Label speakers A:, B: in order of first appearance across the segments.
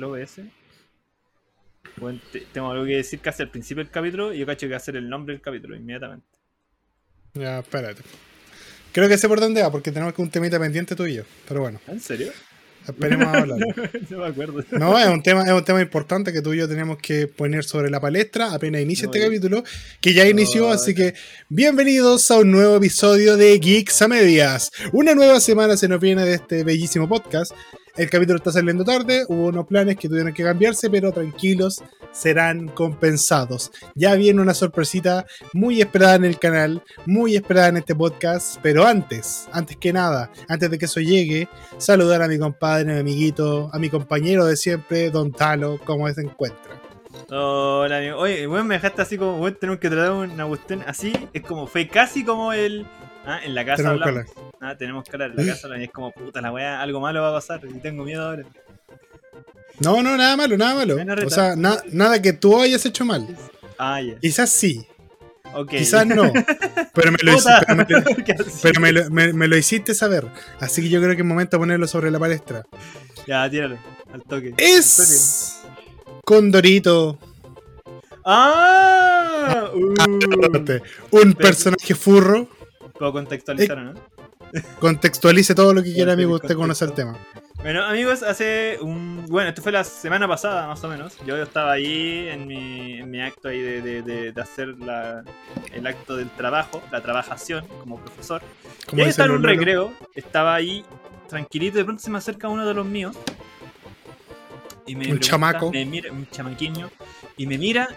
A: el OBS. Bueno, te- tengo algo que decir casi al principio del capítulo y yo cacho que va a ser el nombre del capítulo inmediatamente.
B: Ya, espérate. Creo que sé por dónde va, porque tenemos que un temita pendiente tú y yo. Pero bueno,
A: ¿En serio?
B: esperemos a hablar.
A: no me acuerdo.
B: No, es un tema, es un tema importante que tú y yo tenemos que poner sobre la palestra apenas inicia
A: No,
B: este capítulo, que ya inició,
A: No,
B: así que bienvenidos a un nuevo episodio de Geeks a Medias. Una nueva semana se nos viene de este bellísimo podcast. El capítulo está saliendo tarde, hubo unos planes que tuvieron que cambiarse, pero tranquilos, serán compensados. Ya viene una sorpresita muy esperada en el canal, muy esperada en este podcast, pero antes, antes que nada, antes de que eso llegue, saludar a mi compadre, a mi amiguito, a mi compañero de siempre, Don Talo, ¿cómo se encuentra?
A: Hola, amigo. Oye, weón, me dejaste así como, weón, tenemos que tratar una cuestión así. Es como, fue casi como el. Ah, en la casa
B: Tenemos que
A: hablamos. Ah, tenemos que hablar en la casa. Y es como, puta, la weá, algo malo va a pasar. Y tengo miedo ahora.
B: No, no, nada malo, nada malo. O sea, na- nada que tú hayas hecho mal.
A: Ah.
B: Quizás sí,
A: Ok.
B: quizás no. Pero me lo,
A: Puta.
B: pero me lo-
A: ¿Qué así?
B: pero me lo- me- me lo hiciste saber. Así que yo creo que es momento de ponerlo sobre la palestra.
A: Ya, tíralo. Al toque. Al toque.
B: Es Condorito,
A: ¡Ah! Uh.
B: un personaje furro.
A: Puedo contextualizar, ¿o ¿no?
B: Contextualice todo lo que quiera, amigo. Usted conoce el tema.
A: Bueno, amigos, hace un. Bueno, esto fue la semana pasada, más o menos. Yo estaba ahí en mi, en mi acto ahí de, de- de- de hacer la- el acto del trabajo, la trabajación como profesor. Y ahí estaba en un
B: Lolo.
A: recreo, estaba ahí tranquilito, de pronto se me acerca uno de los míos. Y me
B: Un
A: pregunta-
B: chamaco.
A: Me mira, un chamaquiño. Y me mira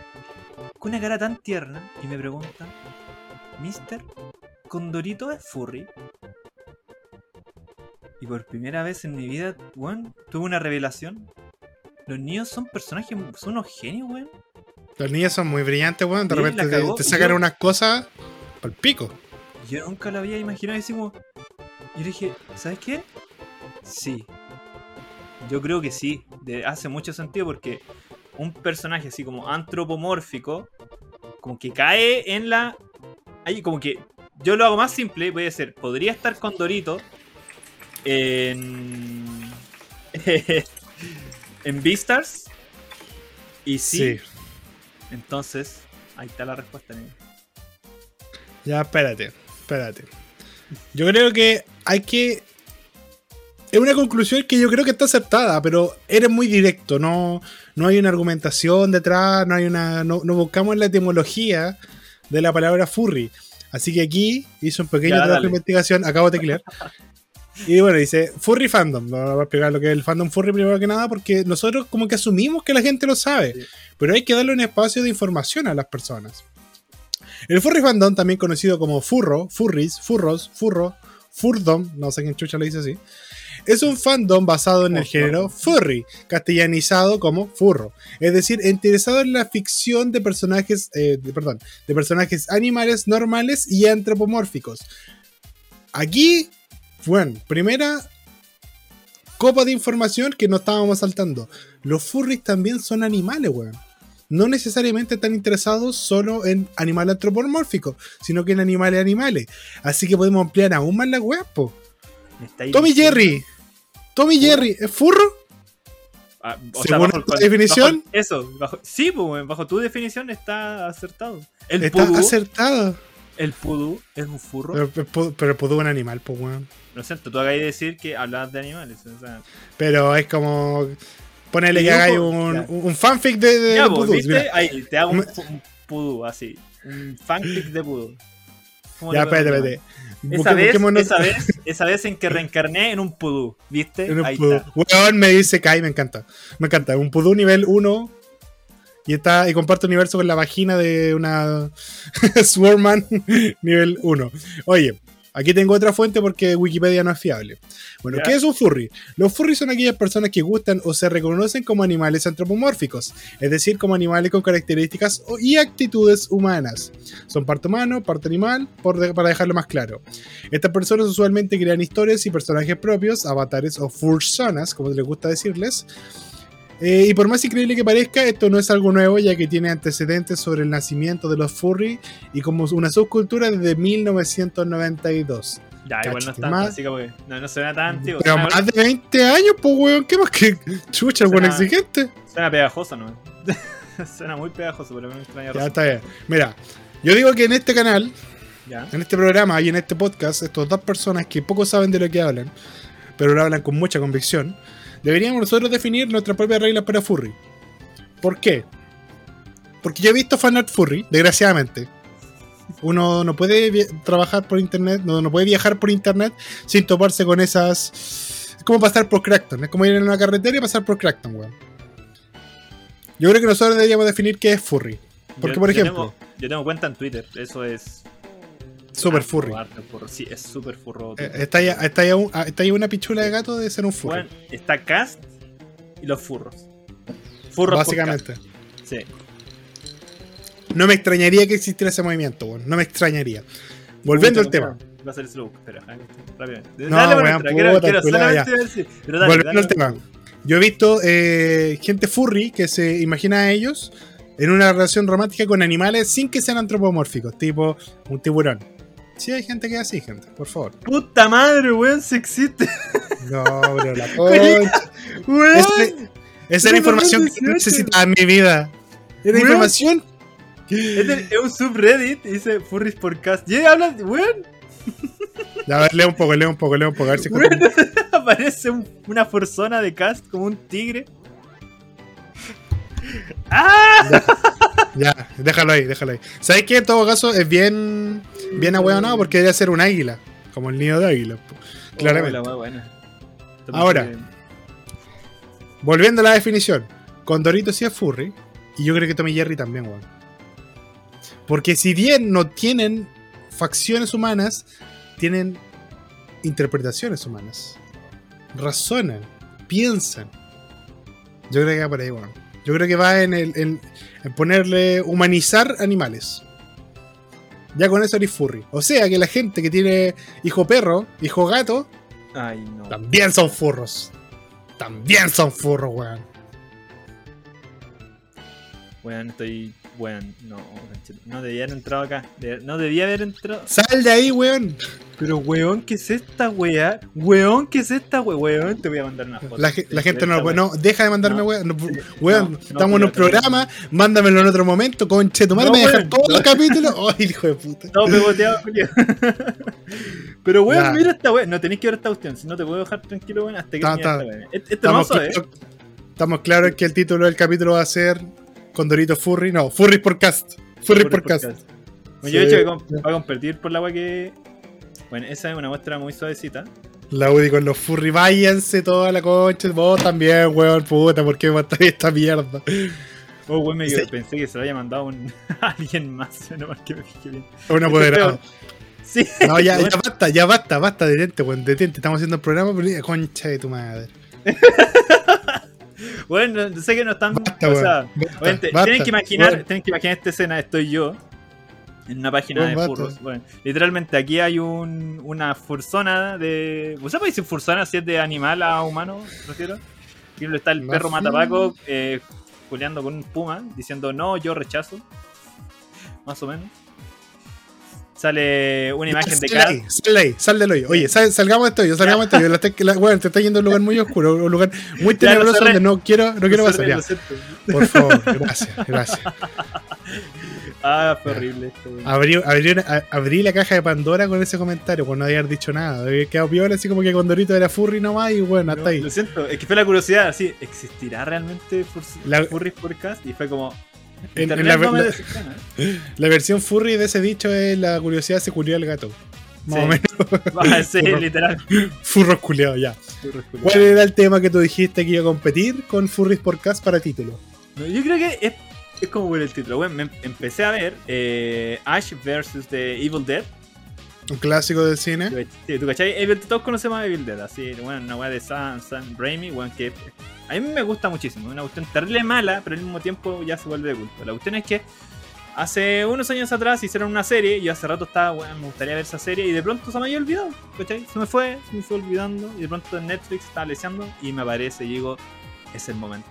A: con una cara tan tierna y me pregunta: Mister, ¿Condorito es furry? Y por primera vez en mi vida, weón, tuve una revelación. Los niños son personajes, son unos genios, weón.
B: Los niños son muy brillantes, weón. De repente te, sacan
A: yo-
B: unas cosas por pico.
A: Yo nunca lo había imaginado y así como. Yo dije, ¿sabes qué? Sí. Yo creo que sí. De- hace mucho sentido porque un personaje así como antropomórfico, como que cae en la. Ahí, como que. Yo lo hago más simple, voy a decir, podría estar con Dorito en. en Beastars. Y sí,
B: Sí.
A: entonces, ahí está la respuesta, amigo.
B: Ya, espérate, espérate. Yo creo que hay que. Es una conclusión que yo creo que está acertada, pero eres muy directo, no, no hay una argumentación detrás, no hay una. No, no buscamos la etimología de la palabra furry. Así que aquí hice un pequeño
A: Ya,
B: trabajo
A: dale.
B: de investigación, acabo de teclear. Y bueno, dice Furry Fandom. Voy a explicar lo que es el fandom furry primero que nada, porque nosotros como que asumimos que la gente lo sabe,
A: Sí.
B: pero hay que darle un espacio de información a las personas. El furry fandom, también conocido como furro, furries, furros, furro, furdom, no sé quién chucha lo dice así, es un fandom basado en el género furry, castellanizado como furro, es decir, interesado en la ficción de personajes, eh, de- perdón, de personajes animales normales y antropomórficos. Aquí, bueno, primera copa de información que no estábamos saltando. Los furries también son animales, weón. No necesariamente están interesados solo en animales antropomórficos, sino que en animales animales. Así que podemos ampliar aún más la weá, po. Tommy Jerry. Tommy
A: ¿Furro?
B: Jerry, ¿es furro?
A: Ah, o
B: Según
A: bajo
B: tu definición.
A: bajo- eso, bajo, sí, pues, bajo tu definición está acertado. El
B: Está
A: pudú,
B: acertado.
A: el pudú es un furro.
B: Pero, pero, el pudú es un animal, pues, weón.
A: Lo siento, tú acabas de decir que hablabas de animales. O sea,
B: Pero es como. Ponerle que hagáis un,
A: ya.
B: un fanfic de, de
A: ya,
B: de
A: pues,
B: pudú.
A: ¿viste?
B: mira.
A: Ahí, te hago un, un pudú, así. Un fanfic de pudú. ¿Cómo
B: Ya, espérate, espérate.
A: Esa vez, esa, vez, esa vez en que reencarné en un pudú, ¿viste?
B: en un
A: Ahí
B: pudú.
A: está.
B: Weón, me dice Kai, me encanta. Me encanta. Un pudú nivel 1. Y está. Y comparte universo con la vagina de una Swarman nivel 1. Oye, aquí tengo otra fuente porque Wikipedia no es fiable. Bueno,
A: Ya.
B: ¿qué es un furry? Los furries son aquellas personas que gustan o se reconocen como animales antropomórficos, es decir, como animales con características y actitudes humanas. Son parte humano, parte animal, por de- para dejarlo más claro. Estas personas usualmente crean historias y personajes propios, avatares o fursonas, como les gusta decirles. Eh, y por más increíble que parezca, esto no es algo nuevo, ya que tiene antecedentes sobre el nacimiento de los furry y como una subcultura desde 1992.
A: Ya, igual no
B: Cáchate,
A: es tanto,
B: más-
A: así como que no, no suena tan antiguo.
B: Pero
A: Suena,
B: más de 20 años, pues, weón. ¿Qué más que chucha, el buen
A: Suena-
B: exigente?
A: suena pegajoso, ¿no? suena muy pegajoso, pero me extraña
B: Ya
A: razón.
B: está bien. Mira, yo digo que en este canal,
A: Ya.
B: en este programa y en este podcast, estos dos personas que poco saben de lo que hablan, pero lo hablan con mucha convicción, deberíamos nosotros definir nuestras propias reglas para furry. ¿Por qué? Porque yo he visto fanart furry, desgraciadamente. Uno no puede trabajar por internet, no, no puede viajar por internet sin toparse con esas. Es como pasar por Crackton, es como ir en una carretera y pasar por Crackton, weón. Yo creo que nosotros deberíamos definir qué es furry. Porque,
A: Yo-
B: por
A: yo
B: ejemplo,
A: tengo- yo tengo cuenta en Twitter, eso es.
B: Super furry.
A: furro. Sí, es super furro.
B: Eh, Está ahí, está, ahí un- ah, está ahí una pichula de gato de ser un furry.
A: Bueno, está Cast y los furros. Furros
B: básicamente.
A: Sí.
B: No me extrañaría que existiera ese movimiento, weón. No me extrañaría. Volviendo al tema.
A: Va a ser slow, espera, rápidamente.
B: No,
A: dale, bueno, quiero,
B: puta,
A: quiero
B: culiao,
A: solamente
B: ya.
A: decir. Pero dale,
B: Volviendo
A: dale.
B: al tema. Yo he visto eh, gente furry que se imagina a ellos en una relación romántica con animales sin que sean antropomórficos, tipo un tiburón. Sí, hay gente que es así, gente, por favor.
A: Puta madre, weón, si existe.
B: No, bro, la concha.
A: Weón.
B: Esa era información que
A: 2018.
B: necesitaba en mi vida. Era
A: Weón.
B: información.
A: Este es un subreddit, dice Furries por Cast. Y habla, weón,
B: A ver, lea un poco, lea un poco, lea un poco. A ver si
A: weón, aparece un- una forzona de Cast como un tigre. ¡Ah!
B: Ya, déjalo ahí, déjalo ahí. ¿Sabes qué? En todo caso es bien, bien ahueonado porque debería ser un águila. Como el nido de águila. Claramente.
A: Oh, buena.
B: Ahora. Volviendo a la definición. Condorito sí es furry. Y yo creo que Tommy Jerry también, weón. Porque si bien no tienen facciones humanas, tienen interpretaciones humanas. Razonan, piensan. Yo creo que va por ahí, weón. Yo creo que va en, el, en, en ponerle humanizar animales. Ya con eso eres furry. O sea que la gente que tiene hijo perro, hijo gato,
A: Ay, no.
B: también son furros. También son furros, weón.
A: Weón, estoy. Weón, no, no debía haber entrado acá. No debía haber entrado.
B: Sal de ahí, weón.
A: Pero weón, ¿qué es esta wea? Weón, ¿qué es esta wea? Weón, te voy a mandar una foto.
B: La, ge- la gente no,
A: wea.
B: no, deja de mandarme,
A: No.
B: weón. No, weón,
A: No, no,
B: estamos en un programa, mándamelo en otro momento, conche, tu madre
A: No,
B: me deja
A: weón.
B: todo el capítulo. Ay, hijo de puta.
A: Todo pegoteado, Julio. Pero weón, mira esta wea. No tenéis que ver esta cuestión. Si no te puedo dejar tranquilo, weón, hasta que
B: ta.
A: esta wea. Este, este
B: Estamos,
A: hermoso, eh.
B: claro- estamos claros en que el título del capítulo va a ser Condorito Furry. No, Furry por cast. Furry por cast.
A: Bueno,
B: Sí.
A: yo he dicho que va a competir por la wea que. Bueno, esa es una muestra muy suavecita.
B: La UDI con los furry, váyanse toda la concha. Vos también, weón, puta, ¿por qué me matáis esta mierda?
A: Oh, weón, me
B: Sí.
A: pensé que se lo había mandado un... alguien más. No, porque me fijé bien.
B: Un apoderado.
A: Sí.
B: No, ya,
A: Bueno.
B: ya basta, ya basta, basta, detente, weón, detente. Estamos haciendo el programa, pero concha de tu madre.
A: Bueno, no- sé que no están.
B: Basta,
A: o
B: weón.
A: sea,
B: Basta,
A: Bueno, te-
B: basta,
A: tienen que imaginar, tienen que imaginar esta escena, estoy yo en una página de furros. Bueno, literalmente aquí hay un, una fursona de. ¿Usted puede decir fursona si es de animal a humano? Prefiero. Aquí está el perro matapaco eh, con un puma, diciendo no, yo rechazo. Más o menos. Sale una imagen de
B: ahí, sal de ahí, sal del hoyo. Oye, sal- salgamos de esto, yo salgamos de esto. yo. La te- está yendo a un lugar muy oscuro, un lugar muy tenebroso donde no quiero, no quiero pasar. Ya, por favor, gracias, gracias.
A: Ah, fue horrible esto.
B: Abrí, la caja de Pandora con ese comentario, por no haber dicho nada. Había quedado piola así como que Condorito era furry nomás y bueno, hasta
A: No,
B: ahí.
A: Lo siento, es que fue la curiosidad, así, ¿existirá realmente
B: La-
A: Furries Podcast? Y fue como...
B: En- en la-
A: no
B: la- versión furry de ese dicho es la curiosidad se culió al gato. Más
A: Sí.
B: o menos.
A: Va a ser
B: Furro.
A: literal.
B: Furros culiados, ya.
A: Furries Podcast.
B: ¿Cuál era el tema que tú dijiste que iba a competir con Furries Podcast para título?
A: No, yo creo que es, es como por el título. Bueno, me empecé a ver eh, Ash vs. The Evil Dead.
B: Un clásico del cine.
A: Sí, ¿tú cachai? Evil- todos conocemos a Evil Dead, así, bueno, una weá de Sam, Sam Raimi, weón, que a mí me gusta muchísimo. Es una cuestión terrible mala, pero al mismo tiempo ya se vuelve de culto. La cuestión es que hace unos años atrás hicieron una serie, y yo hace rato estaba, weón, me gustaría ver esa serie, y de pronto se me había olvidado, ¿cachai? Se me fue, se me fue olvidando, y de pronto en Netflix estaba leseando, y me aparece, y digo, es el momento.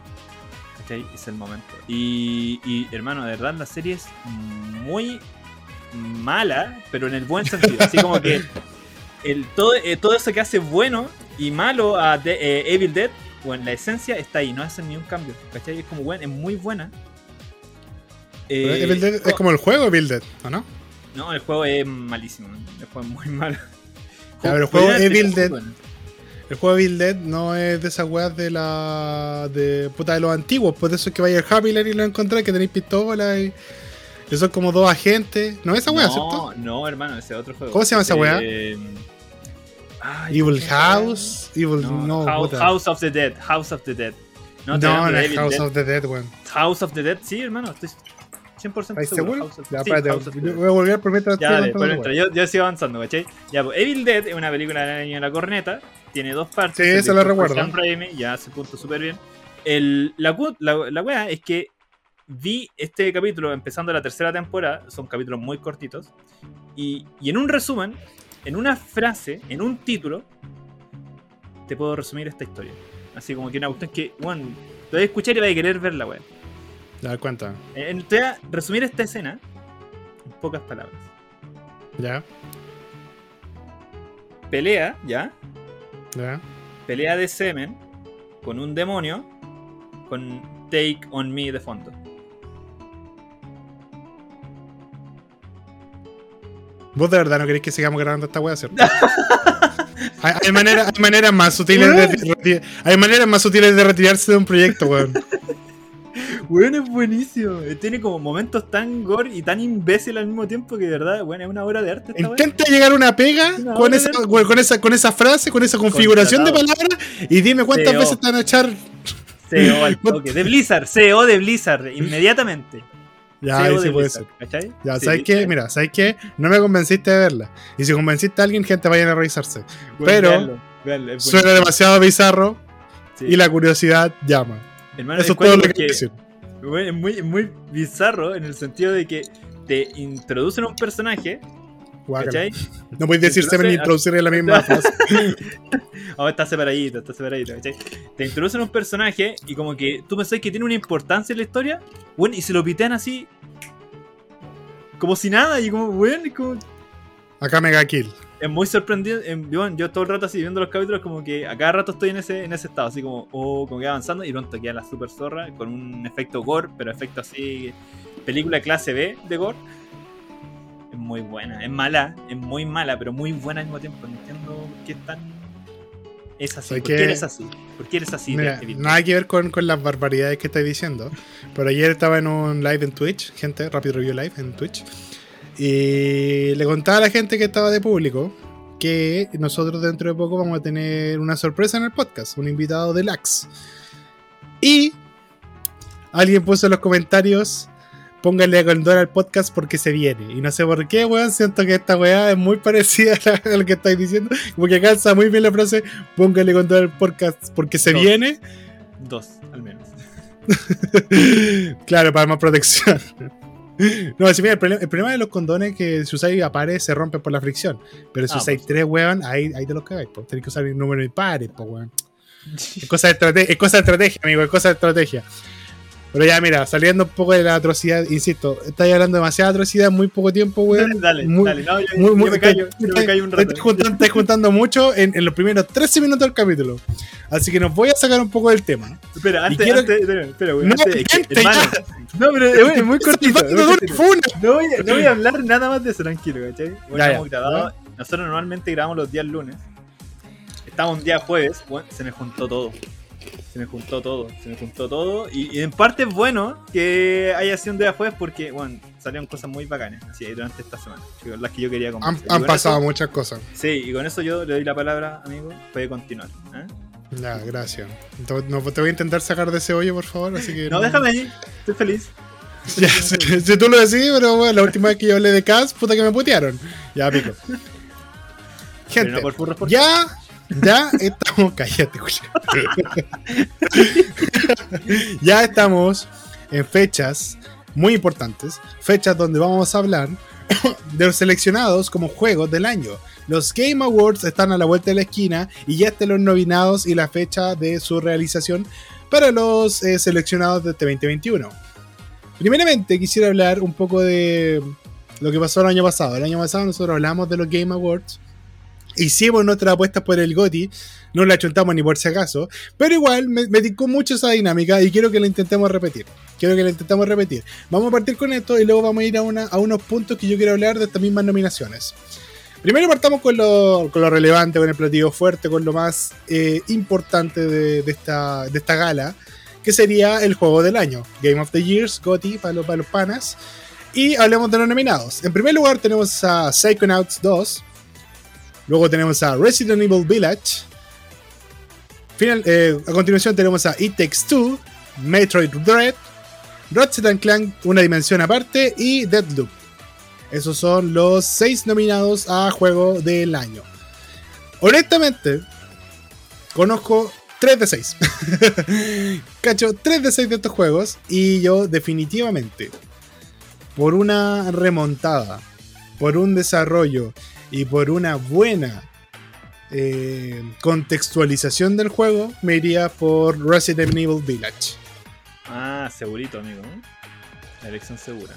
A: ¿Cachai? Es el momento. Y, y, hermano, de verdad la serie es muy mala, pero en el buen sentido. Así como que el, todo, eh, todo eso que hace bueno y malo a de- eh, Evil Dead, bueno, la esencia está ahí, no hacen ni un cambio. ¿Cachai? Es como, bueno, es muy buena.
B: Pero
A: Eh,
B: Evil Dead es
A: co-
B: como el juego Evil Dead, ¿o no?
A: No, el juego es malísimo. El juego es muy malo.
B: Ya, el juego Evil Dead-
A: bueno.
B: El juego Evil Dead no es de esas weas de la. de puta de los antiguos, por eso es que vaya al Happy Land y lo encontrás, que tenéis pistola y. que son como dos agentes. No es esa wea, ¿cierto?
A: No, no, hermano, ese es otro juego.
B: ¿Cómo se llama esa
A: Ese,
B: wea?
A: eh, ¿cómo
B: Evil? House. Evil.
A: No,
B: No,
A: House. House of the Dead. House of the Dead. No,
B: No, no, House
A: Dead.
B: of the Dead, weón.
A: House of the Dead, sí, hermano, estoy 100%
B: ¿Estás
A: seguro.
B: seguro? Ya,
A: sí,
B: espérate, voy a volver por mientras
A: Ya,
B: estoy
A: dale, por dentro, yo, yo sigo avanzando, ¿cachai? Ya, pues, Evil Dead es una película del año de la corneta, tiene dos partes.
B: Sí, eso lo recuerdo.
A: Sam Raimi, ya se punto súper bien. El, la, la, la wea es que vi este capítulo empezando la tercera temporada, son capítulos muy cortitos, y, y en un resumen, en una frase, en un título, te puedo resumir esta historia. Así como que una cuestión que, bueno, te voy a escuchar y vas a querer ver la wea.
B: Ya, cuenta.
A: Eh, Te voy a resumir esta escena en pocas palabras.
B: Ya,
A: Pelea, ¿ya?
B: ya.
A: pelea de semen con un demonio con Take on Me de fondo.
B: Vos de verdad no queréis que sigamos grabando esta wea, ¿cierto? hay, hay manera- hay maneras más sutiles de hay maneras más sutiles de retirarse de un proyecto, weón.
A: Bueno, es buenísimo. Tiene como momentos tan gore y tan imbécil al mismo tiempo que de verdad, bueno, es una obra de arte esta wea.
B: Intenta llegar a una pega con, esa, con, esa, con esa frase, con esa configuración de palabras y dime cuántas
A: CEO.
B: veces te van a echar.
A: CEO al toque. De Blizzard, CEO de Blizzard, inmediatamente.
B: Ya,
A: CEO
B: ahí sí puede ser.
A: ¿cachai?
B: Ya,
A: Sí,
B: ¿sabes qué? Mira, ¿sabes qué? No me convenciste de verla. Y si convenciste a alguien, gente, vayan a revisarse.
A: Bueno,
B: pero
A: véanlo, véanlo, es
B: Suena demasiado bizarro
A: Sí.
B: y la curiosidad llama.
A: Hermano,
B: Eso es todo lo que quiero decir.
A: Es muy, muy bizarro en el sentido de que te introducen a un personaje.
B: No puedes decir semen
A: Entonces,
B: introducir en la misma frase.
A: Oh, está separadito, está separadito, ¿cachai? Te introducen un personaje y como que tú pensás que tiene una importancia en la historia, bueno, y se lo pitean así. Como si nada, y como, bueno, y como.
B: Acá Mega Kill.
A: Es muy sorprendido. en- bueno, yo todo el rato así viendo los capítulos, como que a cada rato estoy en ese, en ese estado, así como, oh, como que avanzando, y pronto queda la super zorra con un efecto gore, pero efecto así. Película clase B de gore. Es muy buena, es mala, es muy mala, pero muy buena al mismo tiempo. No entiendo por qué es tan. Es así.
B: ¿Sabes
A: ¿Por qué eres así? ¿Por qué eres así?
B: Mira, nada que ver con, con las barbaridades que estáis diciendo. Pero ayer estaba en un live en Twitch, gente, Rapid Review Live en Twitch. Y le contaba a la gente que estaba de público que nosotros dentro de poco vamos a tener una sorpresa en el podcast, un invitado de Lax. Y alguien puso en los comentarios, pónganle a condón al podcast porque se viene. Y no sé por qué, weón, siento que esta weá es muy parecida a, la- a lo que estáis diciendo. Como que calza muy bien la frase, pónganle condón al podcast porque se
A: Dos.
B: viene.
A: Dos, al menos.
B: claro, para más protección. No, si mira, el problema, el problema de los condones es que si usáis a pares se rompen por la fricción. Pero si
A: Ah,
B: usáis
A: pues.
B: tres, weón, ahí, ahí te los cagáis. Pues. Tenéis que usar el número impares, pues, weón. Es cosa, de es cosa de estrategia, amigo, es cosa de estrategia. Pero ya, mira, saliendo un poco de la atrocidad, insisto, estáis hablando de demasiada atrocidad en muy poco tiempo, weón.
A: dale,
B: muy-
A: dale. No, yo,
B: Muy,
A: yo
B: muy-
A: me callo,
B: te-
A: yo me callo un rato.
B: Estás juntando, juntando mucho en, en los primeros 13 minutos del capítulo. Así que nos voy a sacar un poco del tema.
A: Espera, antes,
B: quiero-
A: antes, espera, espera, güey,
B: No,
A: antes, es que,
B: gente,
A: hermano, no, pero es, es muy cortito.
B: funa.
A: No voy, a, no voy a hablar nada más de eso, tranquilo, ¿cachai? Bueno,
B: Ya, ya.
A: Nosotros normalmente grabamos los días lunes. Estamos un día jueves, bueno, se me juntó todo. Se me juntó todo, se me juntó todo. Y, y en parte es bueno que haya sido un día jueves porque, bueno, salieron cosas muy bacanas así, durante esta semana. Las que yo quería
B: Han.
A: Y
B: han pasado
A: eso-
B: muchas cosas.
A: sí, y con eso yo le doy la palabra, amigo. Puede continuar. ¿eh?
B: Ya, gracias. No, te voy a intentar sacar de ese hoyo, por favor. Así que
A: No, déjame ahí, estoy feliz.
B: Ya, si, si tú lo decís, pero bueno, la última vez que yo hablé de Cas, puta que me putearon. Ya, pico. Gente,
A: no por furros, por
B: ya, ya estamos. Cállate, ya estamos en fechas muy importantes. Fechas donde vamos a hablar de los seleccionados como juegos del año. Los Game Awards están a la vuelta de la esquina y ya están los nominados y la fecha de su realización para los eh, seleccionados de este 2021. Primeramente quisiera hablar un poco de lo que pasó el año pasado. El año pasado nosotros hablamos de los Game Awards hicimos nuestra apuesta por el GOTI, no la chuntamos ni por si acaso, pero igual me, me mucho esa dinámica y quiero que la intentemos repetir. Quiero que la intentemos repetir. Vamos a partir con esto y luego vamos a ir a, una, a unos puntos que yo quiero hablar de estas mismas nominaciones. Primero partamos con lo, con lo relevante, con el platillo fuerte, con lo más eh, importante de, de esta, de esta gala, que sería el juego del año, Game of the Years, GOTY, para los, para los panas. Y hablemos de los nominados. En primer lugar tenemos a Psychonauts 2, luego tenemos a Resident Evil Village, eh, a continuación tenemos a It Takes Two, Metroid Dread, Ratchet Clank Una Dimensión Aparte y Deadloop. Esos son los seis nominados a Juego del Año. Honestamente, conozco 3 de 6. Cacho, 3 de 6 de estos juegos y yo definitivamente, por una remontada, por un desarrollo y por una buena eh, contextualización del juego, me iría por Resident Evil Village.
A: Ah, segurito, amigo. La elección segura.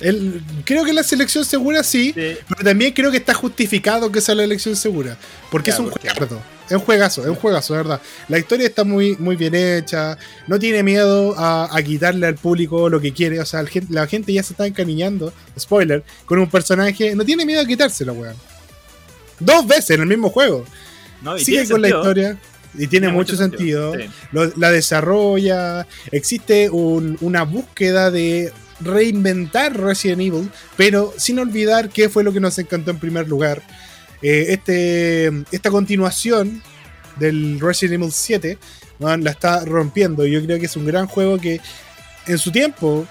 B: El- creo que la selección segura sí,
A: Sí.
B: pero también creo que está justificado que sea la elección segura. Porque es un juegazo. Es un juegazo, es un juegazo, de verdad. La historia está muy, muy bien hecha. No tiene miedo a, a quitarle al público lo que quiere. O sea, el la gente ya se está encariñando, spoiler, con un personaje. No tiene miedo a quitárselo, weón. Dos veces en el mismo juego.
A: No,
B: Sigue con la historia. Y tiene, mucho sentido.
A: Sí.
B: Lo- la desarrolla. Existe un- una búsqueda de reinventar Resident Evil, pero sin olvidar qué fue lo que nos encantó en primer lugar. Eh, este, esta continuación del Resident Evil 7 weón, la está rompiendo. Yo creo que es un gran juego que en su tiempo,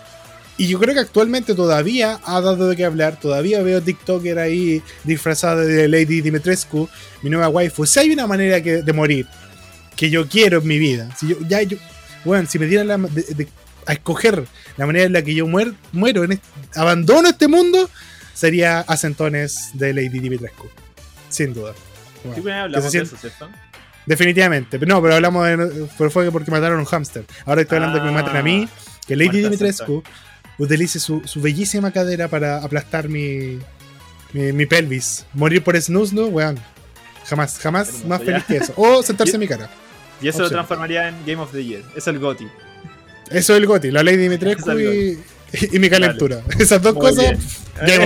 B: y yo creo que actualmente todavía ha dado de qué hablar. Todavía veo TikToker ahí disfrazada de Lady Dimitrescu, mi nueva waifu. Si hay una manera que- de morir que yo quiero en mi vida, si yo, ya yo, bueno, si me dieran la, a escoger la manera en la que yo muer- muero, en este- abandono este mundo, sería a centones de Lady Dimitrescu. Sin duda. Bueno,
A: Sí, pues, hablamos de eso, ¿cierto?
B: Definitivamente. No, pero hablamos de. Pero fue porque mataron a un hámster. Ahora estoy hablando de que me maten a mí. Que Lady Dimitrescu utilice su, su bellísima cadera para aplastar mi, mi, mi pelvis. Morir por snusno, weón. Jamás, jamás
A: Hermoso,
B: más
A: ya.
B: feliz que eso. O sentarse en mi cara.
A: Y eso lo transformaría en Game of the Year. Es el GOTY.
B: Eso es el goti, la Lady Dimitrescu
A: Eso es
B: y, y mi calentura. Esas dos
A: Muy
B: cosas, ya,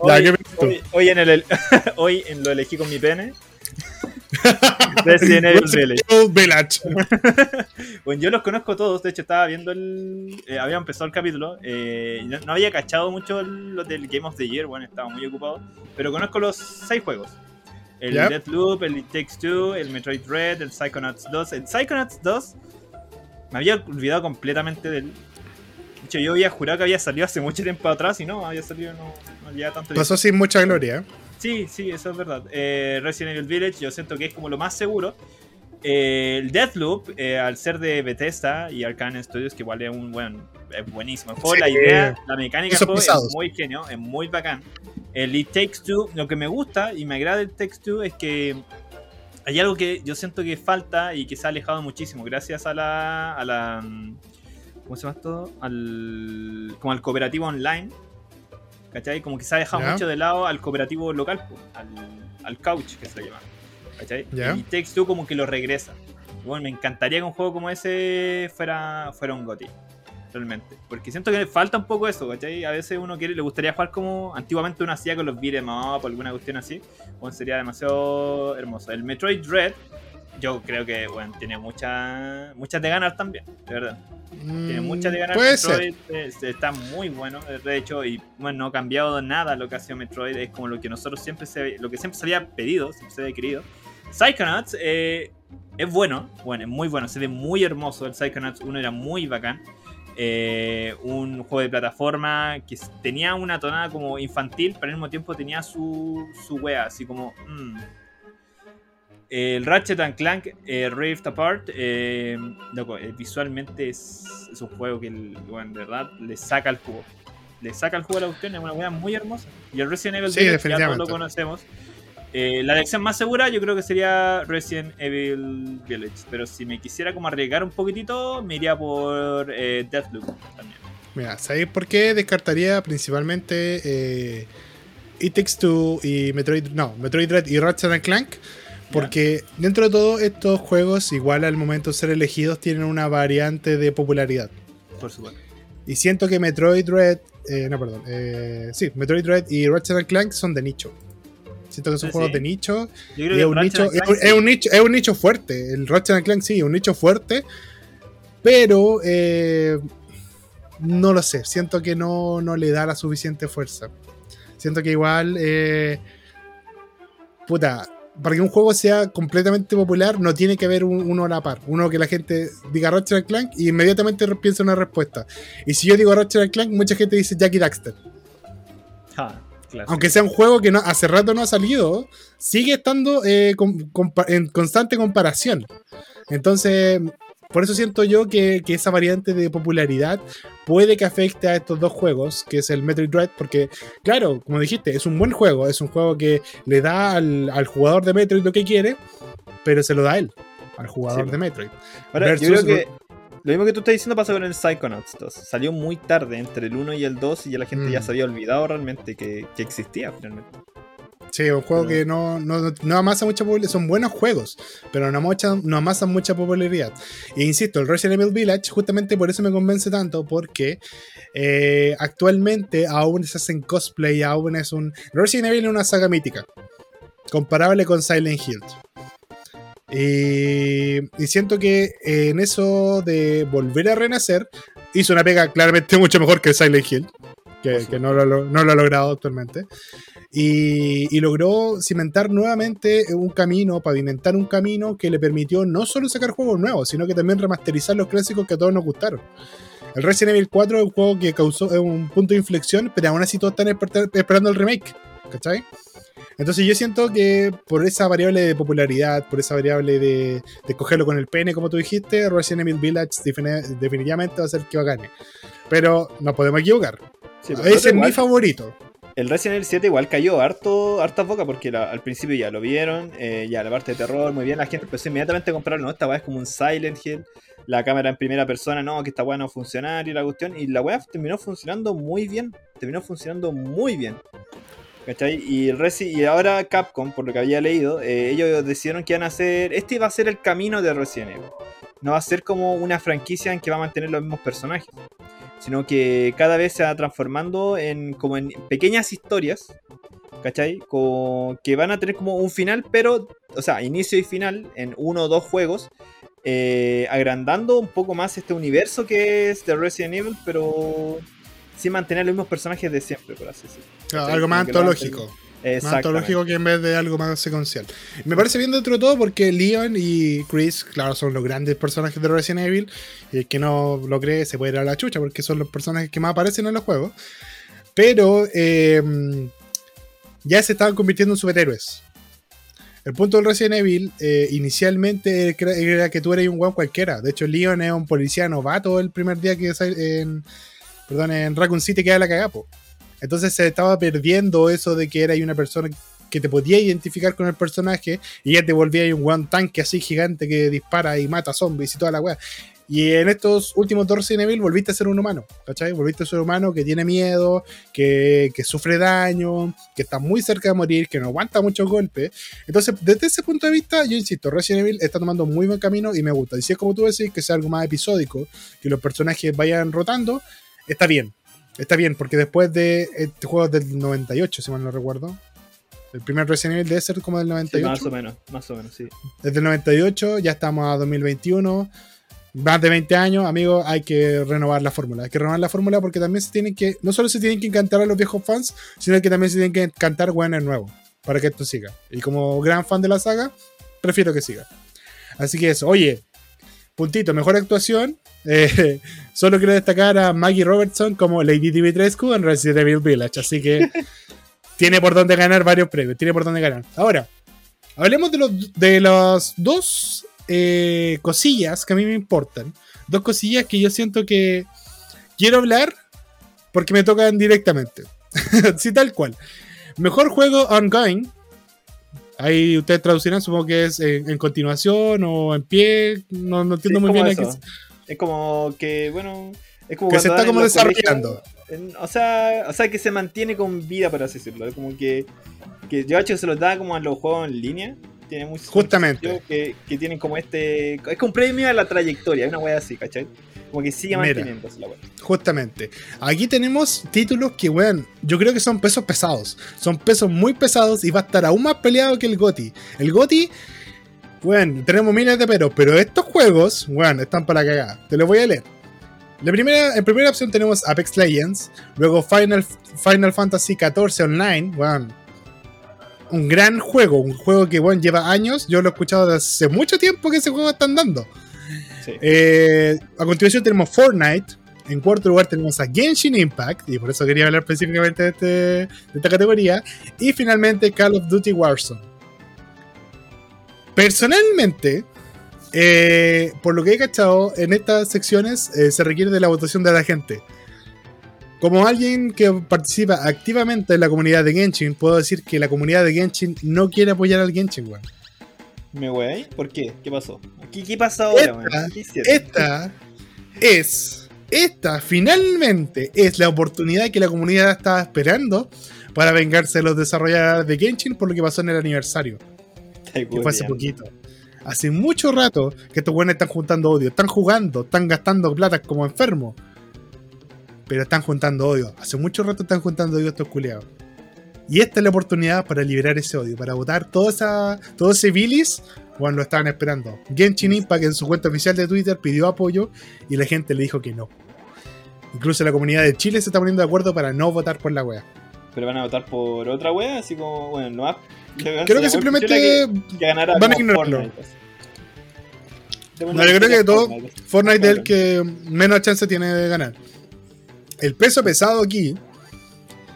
A: Hoy,
B: ¿qué ves tú?
A: hoy- hoy en el, hoy en lo elegí con mi pene. Resident Evil Village.
B: Village.
A: Bueno, yo los conozco todos, de hecho estaba viendo el... eh, había empezado el capítulo, eh, no, no había cachado mucho los del Game of the Year, bueno, estaba muy ocupado, pero conozco los seis juegos. El
B: Ya.
A: Deathloop, el It Takes Two, el Metroid Red, el Psychonauts 2. El Psychonauts 2 me había olvidado completamente del... De hecho, yo había jurado que había salido hace mucho tiempo atrás y no, había salido no, no lleva tanto tiempo.
B: Pasó sin mucha gloria. ¿eh?
A: Sí, sí, eso es verdad. Eh, Resident Evil Village yo siento que es como lo más seguro. Eh, el Deathloop, eh, al ser de Bethesda y Arcane Studios, que igual es un buen, es buenísimo. El juego,
B: Sí.
A: la idea, la mecánica del
B: Esos
A: juego
B: pesados.
A: es muy genio, es muy bacán. El It Takes Two, lo que me gusta y me agrada del Takes Two es que hay algo que yo siento que falta y que se ha alejado muchísimo gracias a la, a la ¿cómo se llama esto? Al, como al cooperativo online. ¿Cachai? Como que se ha dejado mucho de lado al cooperativo local, al, al couch que se le llama. ¿Cachai? Y Takes Two como que lo regresa. Bueno, me encantaría que un juego como ese fuera, fuera un GOTY. Realmente. Porque siento que falta un poco eso, ¿cachai? A veces uno quiere, le gustaría jugar como antiguamente uno hacía con los beat'em o alguna cuestión así. Bueno, sería demasiado hermoso. El Metroid Dread, yo creo que, bueno, tiene muchas muchas de ganar también, de verdad. Tiene
B: Mm,
A: muchas de ganar.
B: Puede ser.
A: Metroid eh, está muy bueno, de hecho, y bueno, no ha cambiado nada lo que ha sido Metroid, es como lo que nosotros siempre se, lo que siempre se había pedido, siempre se había querido. Psychonauts eh, es bueno, bueno, es muy bueno, se ve muy hermoso. El Psychonauts 1 era muy bacán. Eh, un juego de plataforma que tenía una tonada como infantil, pero al mismo tiempo tenía su, su wea, así como. mm. El Ratchet and Clank eh, Rift Apart, eh, loco, eh, visualmente es, es un juego que, bueno, de verdad, le saca el jugo. Le saca el jugo a la cuestión, es una wea muy hermosa. Y el Resident Evil
B: Sí,
A: ya todos lo conocemos. Eh, la elección más segura yo creo que sería Resident Evil Village. Pero si me quisiera como arriesgar un poquitito, me iría por eh, Deathloop también.
B: Mira, ¿sabéis por qué descartaría principalmente eh, It Takes Two y Metroid. No, Metroid Dread y Ratchet Clank. Porque dentro de todos estos juegos, igual al momento de ser elegidos, tienen una variante de popularidad.
A: Por supuesto.
B: Y siento que Metroid Dread. eh, no, perdón. eh, sí, Metroid Dread y Ratchet Clank son de nicho. Siento que son
A: Sí,
B: juegos
A: sí.
B: de nicho.
A: Yo
B: Y
A: creo
B: es, un nicho, es, un, es un nicho, es un nicho fuerte. El Ratchet Clank sí, es un nicho fuerte. Pero eh, no lo sé. Siento que no, no le da la suficiente fuerza. Siento que igual. eh, puta. Para que un juego sea completamente popular, no tiene que haber un- uno a la par. Uno que la gente diga Ratchet Clank y inmediatamente piensa una respuesta. Y si yo digo Ratchet Clank, mucha gente dice Jackie Daxter.
A: Ah,
B: Aunque sea un juego que no, hace rato no ha salido, sigue estando eh, con- en constante comparación. Entonces, por eso siento yo que, que esa variante de popularidad puede que afecte a estos dos juegos, que es el Metroid Dread, porque, claro, como dijiste, es un buen juego, es un juego que le da al, al jugador de Metroid lo que quiere, pero se lo da a él, al jugador
A: Sí.
B: de Metroid.
A: Ahora, yo
B: versus
A: creo que lo mismo que tú estás diciendo pasa con el Psychonauts 2. Salió muy tarde, entre el 1 y el 2, y ya la gente ya
B: Mm.
A: se había olvidado realmente que, que existía finalmente.
B: Sí, un juego
A: Pero-
B: que no, no, no amasa mucha popularidad. Son buenos juegos, pero no, mucha- no amasan mucha popularidad. E insisto, el Resident Evil Village, justamente por eso me convence tanto, porque eh, actualmente aún se hacen cosplay, aún es un. Resident Evil es una saga mítica, comparable con Silent Hill. Y, y siento que eh, en eso de volver a renacer, hizo una pega claramente mucho mejor que Silent Hill, que, que no, lo, no lo ha logrado actualmente. Y, y logró cimentar nuevamente un camino, pavimentar un camino que le permitió no solo sacar juegos nuevos, sino que también remasterizar los clásicos que a todos nos gustaron. El Resident Evil 4 es un juego que causó un punto de inflexión, pero aún así todos están esper- esperando el remake. ¿Cachai? Entonces yo siento que por esa variable de popularidad, por esa variable de, de cogerlo con el pene, como tú dijiste, Resident Evil Village defini- definitivamente va a ser que va a gane. Pero no podemos equivocar.
A: Sí,
B: Ese es
A: igual-
B: mi favorito.
A: El Resident Evil 7 igual cayó harto, hartas bocas porque la- al principio ya lo vieron, eh, ya la parte de terror, muy bien, la gente empezó inmediatamente a comprarlo, no, esta weá es como un Silent Hill, la cámara en primera persona, no, que esta weá no funcionar y la cuestión, y la weá terminó funcionando muy bien, terminó funcionando muy bien. ¿Cachai? Y, ahora Capcom, por lo que había leído, eh, ellos decidieron que iban a hacer, este va a ser el camino de Resident Evil. No va a ser como una franquicia en que va a mantener los mismos personajes sino que cada vez se va transformando en como en pequeñas historias, ¿cachai? Co- que van a tener como un final, pero, o sea, inicio y final en uno o dos juegos, eh, agrandando un poco más este universo que es de Resident Evil, pero sin mantener los mismos personajes de siempre, por así decirlo.
B: Claro, algo más antológico. Más antológico que en vez de algo más secuencial. Me parece bien dentro de todo porque Leon y Chris, claro, son los grandes personajes de Resident Evil. Y el que no lo cree se puede ir a la chucha porque son los personajes que más aparecen en los juegos. Pero eh, ya se estaban convirtiendo en superhéroes. El punto del Resident Evil eh, inicialmente era- que tú eras un guau cualquiera. De hecho, Leon es un policía novato el primer día que sal- en, perdón, en Raccoon City queda la cagapo. Entonces se estaba perdiendo eso de que era una persona que te podía identificar con el personaje y ya te volvía un one tanque así gigante que dispara y mata zombies y toda la weá. Y en estos últimos dos Resident Evil volviste a ser un humano, ¿cachai? Volviste a ser un humano que tiene miedo, que, que sufre daño, que está muy cerca de morir, que no aguanta muchos golpes. Entonces, desde ese punto de vista, yo insisto, Resident Evil está tomando muy buen camino y me gusta. Y si es como tú decís, que sea algo más episódico, que los personajes vayan rotando, está bien. Está bien, porque después de este juego del 98, si mal no recuerdo. El primer Resident Evil debe ser como del
A: Sí,
B: 98.
A: más o menos, más o menos, sí.
B: Desde el 98 ya estamos a 2021. Más de 20 años, amigos, hay que renovar la fórmula. Hay que renovar la fórmula porque también se tienen que, no solo se tienen que encantar a los viejos fans, sino que también se tienen que encantar weones nuevos para que esto siga. Y como gran fan de la saga, prefiero que siga. Así que eso, oye, puntito, mejor actuación. Eh, solo quiero destacar a Maggie Robertson como Lady Dimitrescu en Resident Evil Village. Así que tiene por dónde ganar varios premios. Tiene por dónde ganar. Ahora, hablemos de, los, de las dos eh, cosillas que a mí me importan. Dos cosillas que yo siento que quiero hablar porque me tocan directamente. sí, tal cual. Mejor juego ongoing. Ahí ustedes traducirán, supongo que es en, en continuación o en pie. No, no entiendo
A: Sí,
B: muy bien
A: Es como que, bueno, es como
B: que se está como desarrollando.
A: colegios- o, sea, o sea, que se mantiene con vida, por así decirlo. Como que, que yo hecho que se los da como a los juegos en línea. Tiene mucho
B: Justamente.
A: Que, que tienen como este. Es como un premio a la trayectoria, una wea así, ¿cachai? Como que sigue
B: Mira.
A: manteniéndose la wea.
B: Justamente. Aquí tenemos títulos que, weón, yo creo que son pesos pesados. Son pesos muy pesados y va a estar aún más peleado que el GOTI. El GOTI, weón, tenemos miles de peros, pero estos juegos, weón, están para la cagada. Te los voy a leer. La primera, en primera opción tenemos Apex Legends, luego Final, Final Fantasy XIV Online, weón. Un gran juego, un juego que, weón, lleva años. Yo lo he escuchado desde hace mucho tiempo que ese juego están dando.
A: Sí.
B: Eh, a continuación tenemos Fortnite. En cuarto lugar tenemos a Genshin Impact. Y por eso quería hablar específicamente de, este- de esta categoría. Y finalmente Call of Duty Warzone. Personalmente, eh, por lo que he cachado, en estas secciones eh, se requiere de la votación de la gente. Como alguien que participa activamente en la comunidad de Genshin, puedo decir que la comunidad de Genshin no quiere apoyar al Genshin, weón.
A: ¿Me wey? ¿Por qué? ¿Qué pasó? ¿Qué, qué pasa ahora,
B: Esta-
A: weón?
B: Esta es, esta finalmente es la oportunidad que la comunidad estaba esperando para vengarse de los desarrolladores de Genshin por lo que pasó en el aniversario, que fue hace poquito. Hace mucho rato que estos buenos están juntando odio, están jugando, están gastando plata como enfermos, pero están juntando odio. Hace mucho rato están juntando odio estos culiados. Y esta es la oportunidad para liberar ese odio, para votar toda esa, todo ese bilis cuando lo estaban esperando. Genshin Impact en su cuenta oficial de Twitter pidió apoyo y la gente le dijo que no. Incluso la comunidad de Chile se está poniendo de acuerdo para no votar por la wea.
A: Pero van a votar por otra wea, así como, bueno, no.
B: Creo que simplemente
A: Que, que ganara
B: van a ignorarlo.
A: Fortnite,
B: No, yo creo que todo-
A: Fortnite.
B: Fortnite es el que menos chance tiene de ganar. El peso pesado aquí,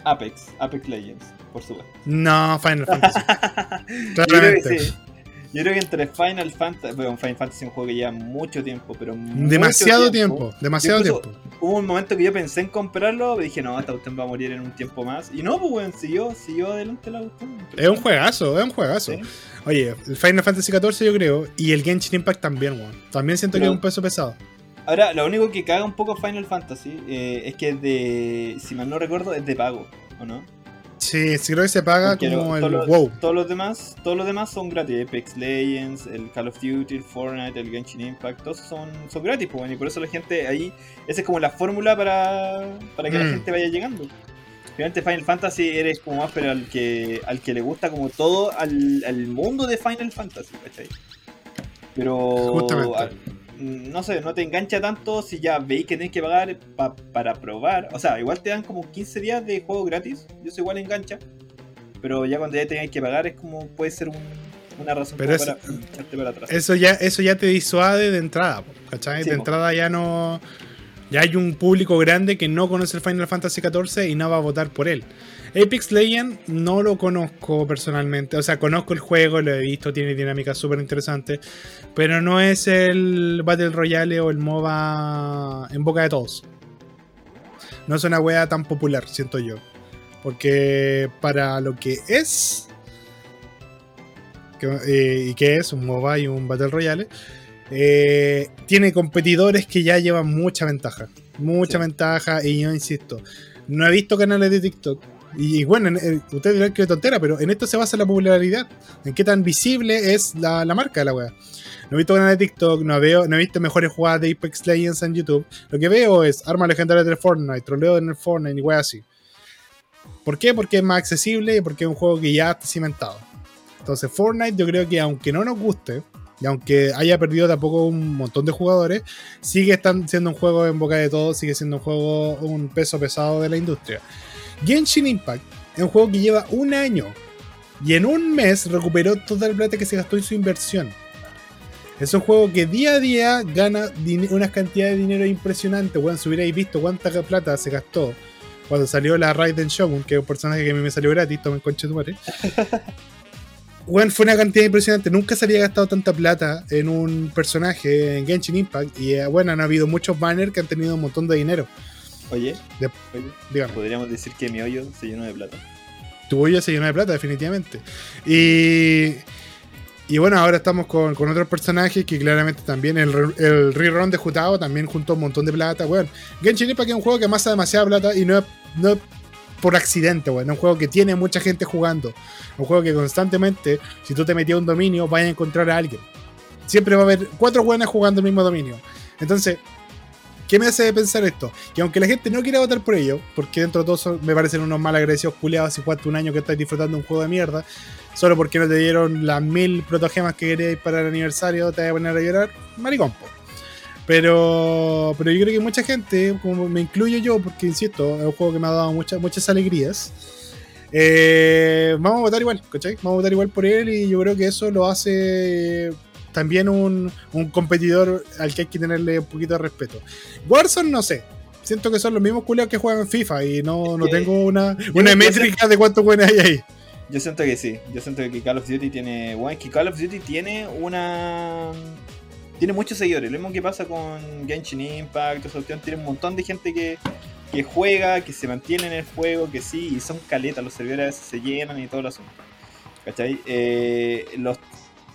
A: Apex, Apex Legends, por supuesto.
B: no Final Fantasy.
A: Yo creo que sí. Yo creo que entre Final Fantasy, bueno, Final Fantasy es un juego que lleva mucho tiempo, pero
B: Demasiado tiempo, demasiado tiempo.
A: Hubo un momento que yo pensé en comprarlo, pero dije, no, esta cuestión va a morir en un tiempo más. Y no, pues, weón, siguió, siguió adelante la cuestión.
B: Es un juegazo, es un juegazo.
A: Sí.
B: Oye, el Final Fantasy XIV yo creo, y el Genshin Impact también, weón. También siento que es un peso pesado.
A: Ahora, lo único que caga un poco Final Fantasy eh, es que es de, si mal no recuerdo, es de pago, ¿o no?
B: Sí, sí creo que se paga
A: Porque
B: como el
A: todos los-
B: WoW.
A: Todos los demás, todos los demás son gratis. Apex Legends, el Call of Duty, el Fortnite, el Genshin Impact, todos son, son gratis, pues, bueno, y por eso la gente ahí, esa es como la fórmula para, para que la
B: Mm.
A: gente vaya llegando. Finalmente Final Fantasy eres como más pero al que al que le gusta como todo al, al mundo de Final Fantasy, ¿cachai? Pero
B: Justamente.
A: a- no sé, no te engancha tanto si ya veis que tenés que pagar pa- para probar. O sea, igual te dan como 15 días de juego gratis, y eso igual engancha. Pero ya cuando ya tengáis que pagar es como puede ser un- una razón
B: Pero
A: para echarte para atrás.
B: Eso ya, eso ya te disuade de entrada, ¿cachai?
A: Sí,
B: de
A: po.
B: entrada ya no. Ya hay un público grande que no conoce el Final Fantasy XIV y no va a votar por él. Apex Legends no lo conozco personalmente. O sea, conozco el juego, lo he visto, tiene dinámicas súper interesantes. Pero no es el Battle Royale o el MOBA en boca de todos. No es una wea tan popular, siento yo. Porque para lo que es. que- eh, y que es un MOBA y un Battle Royale. eh, tiene competidores que ya llevan mucha ventaja. Mucha
A: Sí.
B: ventaja. Y yo insisto. No he visto canales de TikTok. Y, bueno, en- en- ustedes dirán que es tontera, pero en esto se basa la popularidad. En qué tan visible es la, la marca de la wea. No he visto canales de TikTok, no, veo, no he visto mejores jugadas de Apex Legends en YouTube. Lo que veo es armas legendarias del Fortnite, troleo en el Fortnite y weas así. ¿Por qué? Porque es más accesible y porque es un juego que ya está cimentado. Entonces, Fortnite, yo creo que aunque no nos guste, y aunque haya perdido tampoco un montón de jugadores, sigue estan- siendo un juego en boca de todos, sigue siendo un juego, un peso pesado de la industria. Genshin Impact es un juego que lleva un año y en un mes recuperó toda la plata que se gastó en su inversión. Es un juego que día a día gana unas cantidades de dinero impresionantes. Bueno, si hubierais visto cuánta plata se gastó cuando salió la Raiden Shogun, que es un personaje que a mí me salió gratis, tomen conche tu madre. Bueno, fue una cantidad impresionante. Nunca se había gastado tanta plata en un personaje en Genshin Impact. Y eh, bueno, han habido muchos banners que han tenido un montón de dinero.
A: Oye,
B: De-
A: oye,
B: Dígame.
A: podríamos decir que mi hoyo se llenó de plata.
B: tu olla se llenó de plata, definitivamente. Y Y bueno, ahora estamos con, con otros personajes que claramente también el, el rerun de Jutao también juntó un montón de plata, weón. Genshin Impact es un juego que amasa demasiada plata y no es, no por accidente, weón. Es un juego que tiene mucha gente jugando. Un juego que constantemente, si tú te metías a un dominio, vas a encontrar a alguien. Siempre va a haber cuatro buenas jugando el mismo dominio. Entonces, ¿qué me hace pensar esto? Que aunque la gente no quiera votar por ello, porque dentro de todo me parecen unos mal agradecidos culiados si jugaste un año que estás disfrutando un juego de mierda, solo porque no te dieron las mil protogemas que queríais para el aniversario, te vas a poner a llorar, maricón. Pero, pero yo creo que mucha gente, como me incluyo yo, porque insisto, es un juego que me ha dado muchas, muchas alegrías. eh, vamos a votar igual, ¿cachai? Vamos a votar igual por él y yo creo que eso lo hace también un, un competidor al que hay que tenerle un poquito de respeto. Warzone, no sé. Siento que son los mismos culiados que juegan FIFA y no, no tengo una, una métrica de cuántos buenos hay ahí.
A: Yo siento que sí. Yo siento que Call of Duty tiene. Bueno, es que Call of Duty tiene una. Tiene muchos seguidores. Lo mismo que pasa con Genshin Impact. cuestión, Tiene un montón de gente que, que juega, que se mantiene en el juego, que sí, y son caletas. Los servidores a veces se llenan y todo el asunto. ¿Cachai? Eh, los,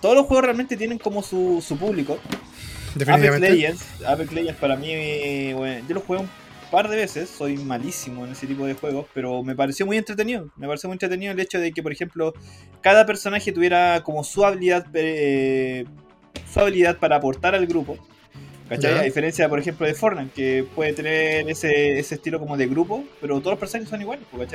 A: todos los juegos realmente tienen como su, su público. Apex
B: Definitivamente.
A: Legends, Apex Legends para mí, bueno, yo lo jugué un par de veces, soy malísimo en ese tipo de juegos, pero me pareció muy entretenido. Me pareció muy entretenido el hecho de que, por ejemplo, cada personaje tuviera como su habilidad, eh, su habilidad para aportar al grupo. ¿Cachai? A diferencia, por ejemplo, de Fortnite, que puede tener ese, ese estilo como de grupo, pero todos los personajes son iguales, pues,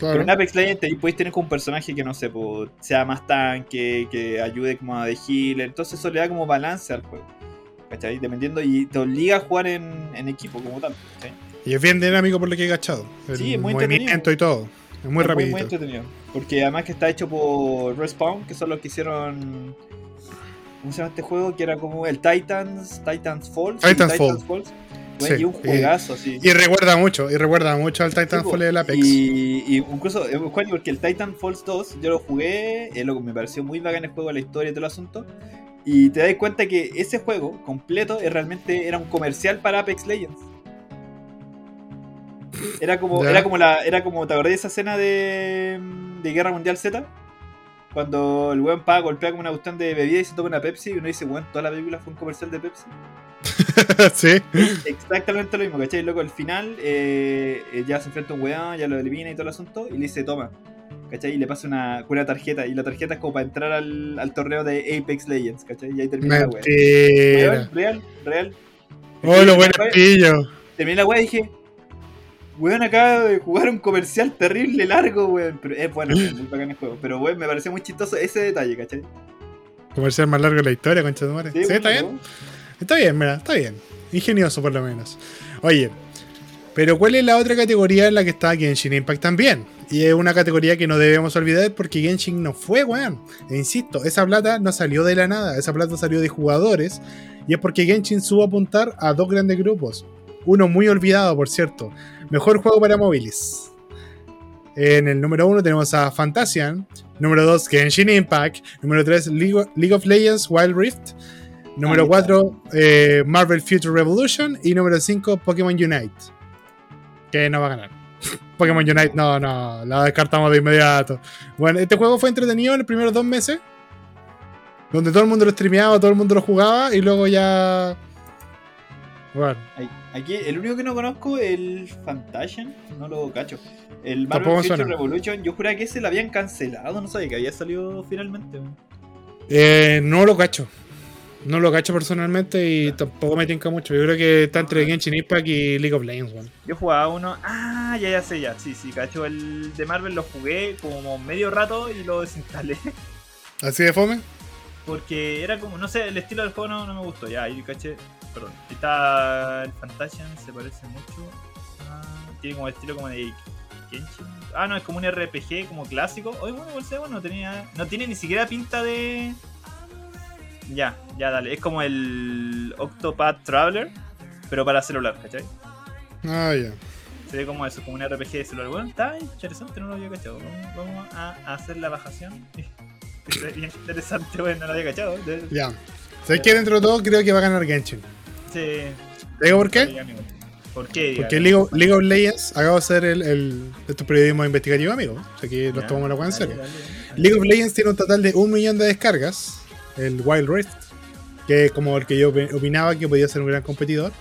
A: Pero en Apex Legends te- podéis tener como un personaje que no sé, po, sea más tanque, que ayude como a de healer, entonces eso le da como balance al juego. ¿Cachai? Dependiendo y te obliga a jugar en, en equipo como tal. ¿cachai?
B: Y es bien dinámico por lo que he cachado. El
A: Sí, es muy
B: movimiento y todo. Es muy
A: Es
B: rapidito.
A: Muy, entretenido. Porque además que está hecho por Respawn, que son los que hicieron. ¿Cómo se llama este juego? Que era como el Titans, Titans Falls.
B: Titans Fall.
A: Falls. Bueno,
B: Sí,
A: y un
B: y-
A: juegazo, sí.
B: Y recuerda mucho, y recuerda mucho al
A: Sí, po.
B: Titanfall del Apex.
A: Y, y incluso es funny porque el Titan Falls 2 yo lo jugué, eh, lo, me pareció muy bacán el juego, la historia y todo el asunto. Y te das cuenta que ese juego completo es realmente era un comercial para Apex Legends. Era como, era como la, era como, ¿te acordás de esa escena de, de Guerra Mundial Z? Cuando el weón paga, golpea como una cuestión de bebida y se toma una Pepsi y uno dice, weón, toda la película fue un comercial de Pepsi.
B: sí.
A: Exactamente lo mismo, ¿cachai? Luego al final eh, eh, ya se enfrenta a un weón, ya lo elimina y todo el asunto, y le dice, toma, ¿cachai? Y le pasa una, una tarjeta, y la tarjeta es como para entrar al, al torneo de Apex Legends, ¿cachai? Y ahí termina la weá.
B: Mentira.
A: Weón, Real, real.
B: Oh, lo buen
A: Terminé
B: pillo.
A: Terminé la weá y dije, weón, acaba de jugar un comercial terrible largo, weón. Pero es bueno, es muy bacán el juego. Pero weón, me pareció muy chistoso ese detalle, ¿cachai?
B: Comercial más largo de la historia, concha de madre. Sí,
A: muy
B: está bien. Está bien, mira, está bien. Ingenioso por lo menos. Oye, pero ¿cuál es la otra categoría en la que está Genshin Impact también? Y es una categoría que no debemos olvidar porque Genshin no fue, weón. E insisto, esa plata no salió de la nada, esa plata salió de jugadores. Y es porque Genshin supo apuntar a dos grandes grupos. Uno muy olvidado, por cierto. Mejor juego para móviles. En el número uno tenemos a Fantasian. Número 2, Genshin Impact. Número 3, League, League of Legends Wild Rift. Número
A: Ahí está.
B: 4, Marvel Future Revolution. Y número 5, Pokémon Unite. Que no va a ganar. Pokémon Unite, no, no, la descartamos de inmediato. Bueno, este juego fue entretenido en los primeros dos meses. Donde todo el mundo lo streameaba, todo el mundo lo jugaba. Y luego ya. Bueno,
A: Aquí, el único que no conozco es el Fantasian, no lo cacho. El Marvel Future
B: suena.
A: Revolution, yo juraba que ese lo habían cancelado, no sabía que había salido finalmente.
B: eh, no lo cacho. No lo cacho personalmente y tampoco me tinca mucho. Yo creo que está entre Genshin Impact y League of Legends, weón.
A: Yo jugaba uno, ah, ya, ya sé, ya, sí, sí, cacho, el de Marvel lo jugué como medio rato y lo desinstalé.
B: ¿Así de fome?
A: Porque era como, no sé, el estilo del juego no, no me gustó, ya, ahí caché, perdón. Está el Fantasian, se parece mucho. tiene como el estilo como de Genshin. Ah, no, es como un RPG como clásico. Oye, bueno, igual bueno, no tenía, no tiene ni siquiera pinta de... Ya, ya, dale. Es como el Octopath Traveler, pero para celular, ¿cachai?
B: Ah, ya.
A: Se ve como eso, como un RPG de celular. Bueno, está interesante, no lo había cachado. Vamos, vamos a hacer la bajación. Bien interesante, bueno, no lo había cachado. De-
B: Ya. ¿Sabes qué? Dentro de todo creo que va a ganar Genshin.
A: Sí.
B: ¿Te digo por qué?
A: sí. ¿Por qué?
B: Porque League of, League of Legends acabo de hacer el, el, este periodismo investigativo, amigo. O sea que
A: Ya,
B: tomamos la weá en serio.
A: dale, dale.
B: League of Legends tiene un total de un millón de descargas. El Wild Rift. Que es como el que yo opi- opinaba que podía ser un gran competidor.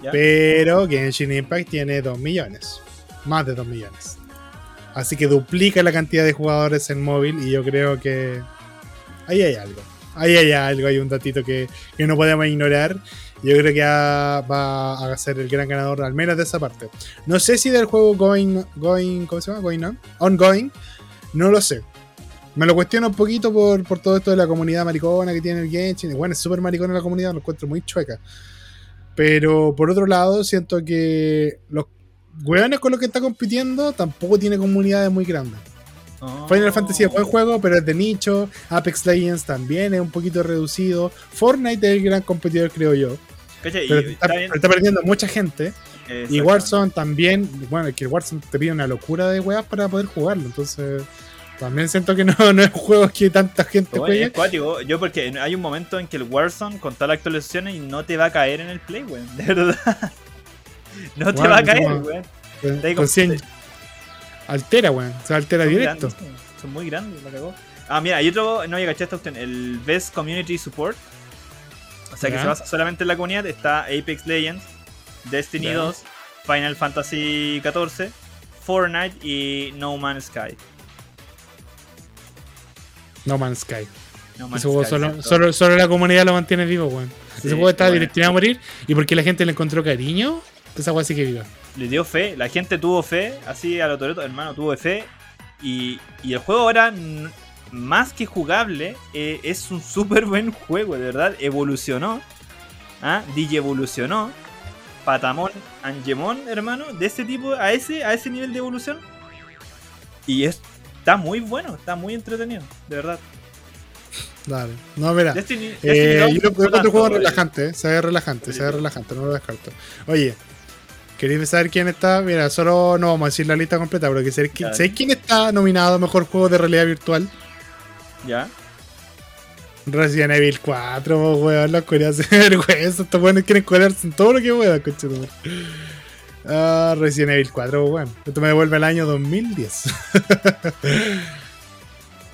A: ¿Ya?
B: Pero Genshin Impact tiene 2 millones. Más de 2 millones. Así que duplica la cantidad de jugadores en móvil. Y yo creo que. Ahí hay algo. Ahí hay algo. Hay un datito que, que no podemos ignorar. Yo creo que va- a ser el gran ganador, al menos de esa parte. No sé si del juego Going. going ¿Cómo se llama? Going on. Ongoing. No lo sé. Me lo cuestiono un poquito por, por todo esto de la comunidad maricona que tiene el Genshin. Bueno, es súper maricona la comunidad, lo encuentro muy chueca. Pero por otro lado, siento que los weones con los que está compitiendo tampoco tiene comunidades muy grandes.
A: Oh.
B: Final Fantasy es buen juego, pero es de nicho. Apex Legends también es un poquito reducido. Fortnite es el gran competidor, creo yo.
A: Cacha, y
B: Pero
A: está,
B: está,
A: bien.
B: está perdiendo mucha gente. Y. Warzone también. Bueno, es que el Warzone te pide una locura de weas para poder jugarlo. Entonces, también siento que no, no es un juego que tanta gente
A: Bueno,
B: juegue.
A: cuático. Yo porque hay un momento en que el Warzone con todas las actualizaciones y no te va a caer en el play, weón. De verdad. No te va a caer, weón.
B: Con-
A: Te digo,
B: con 100 altera, weón. Se altera
A: Son
B: directo.
A: grandes, son muy grandes, la cagó. Ah, mira, hay otro, no había cachado esta opción, el Best Community Support. O sea que
B: Ya.
A: se basa solamente en la comunidad. Está Apex Legends, Destiny
B: Ya.
A: 2, Final Fantasy XIV, Fortnite y No Man's Sky.
B: No Man's Sky.
A: No Man's
B: Ese juego
A: Sky,
B: solo, solo, solo la comunidad lo mantiene vivo, weón.
A: Sí,
B: Ese juego está
A: bueno.
B: destinado a morir. Y porque la gente le encontró cariño, esa weá sí que viva.
A: Le dio fe, la gente tuvo fe, así a lo Toreto, hermano, tuvo fe. Y, y el juego ahora, más que jugable, eh, es un súper buen juego, de verdad. Evolucionó. ¿Ah? DJ evolucionó. Patamón, Angemon, hermano, de ese tipo, a ese, a ese nivel de evolución. Y es, está muy bueno, está muy entretenido, de verdad.
B: Dale. No, mira.
A: Destiny,
B: Eh,
A: Destiny
B: yo
A: 2
B: lo
A: no
B: juego
A: eh.
B: relajante, eh, se ve relajante, se ve relajante, no lo descarto. Oye, ¿queréis saber quién está? Mira, solo no vamos a decir la lista completa, pero que sé,
A: Dale.
B: ¿sabéis quién está nominado a mejor juego de realidad virtual?
A: Ya.
B: Resident Evil 4, po, weón, los coreanos se vergüenza, estos weones quieren colarse en todo lo que puedan, conchetumare. Ah, Resident Evil 4, po, weón. Esto me devuelve al año 2010.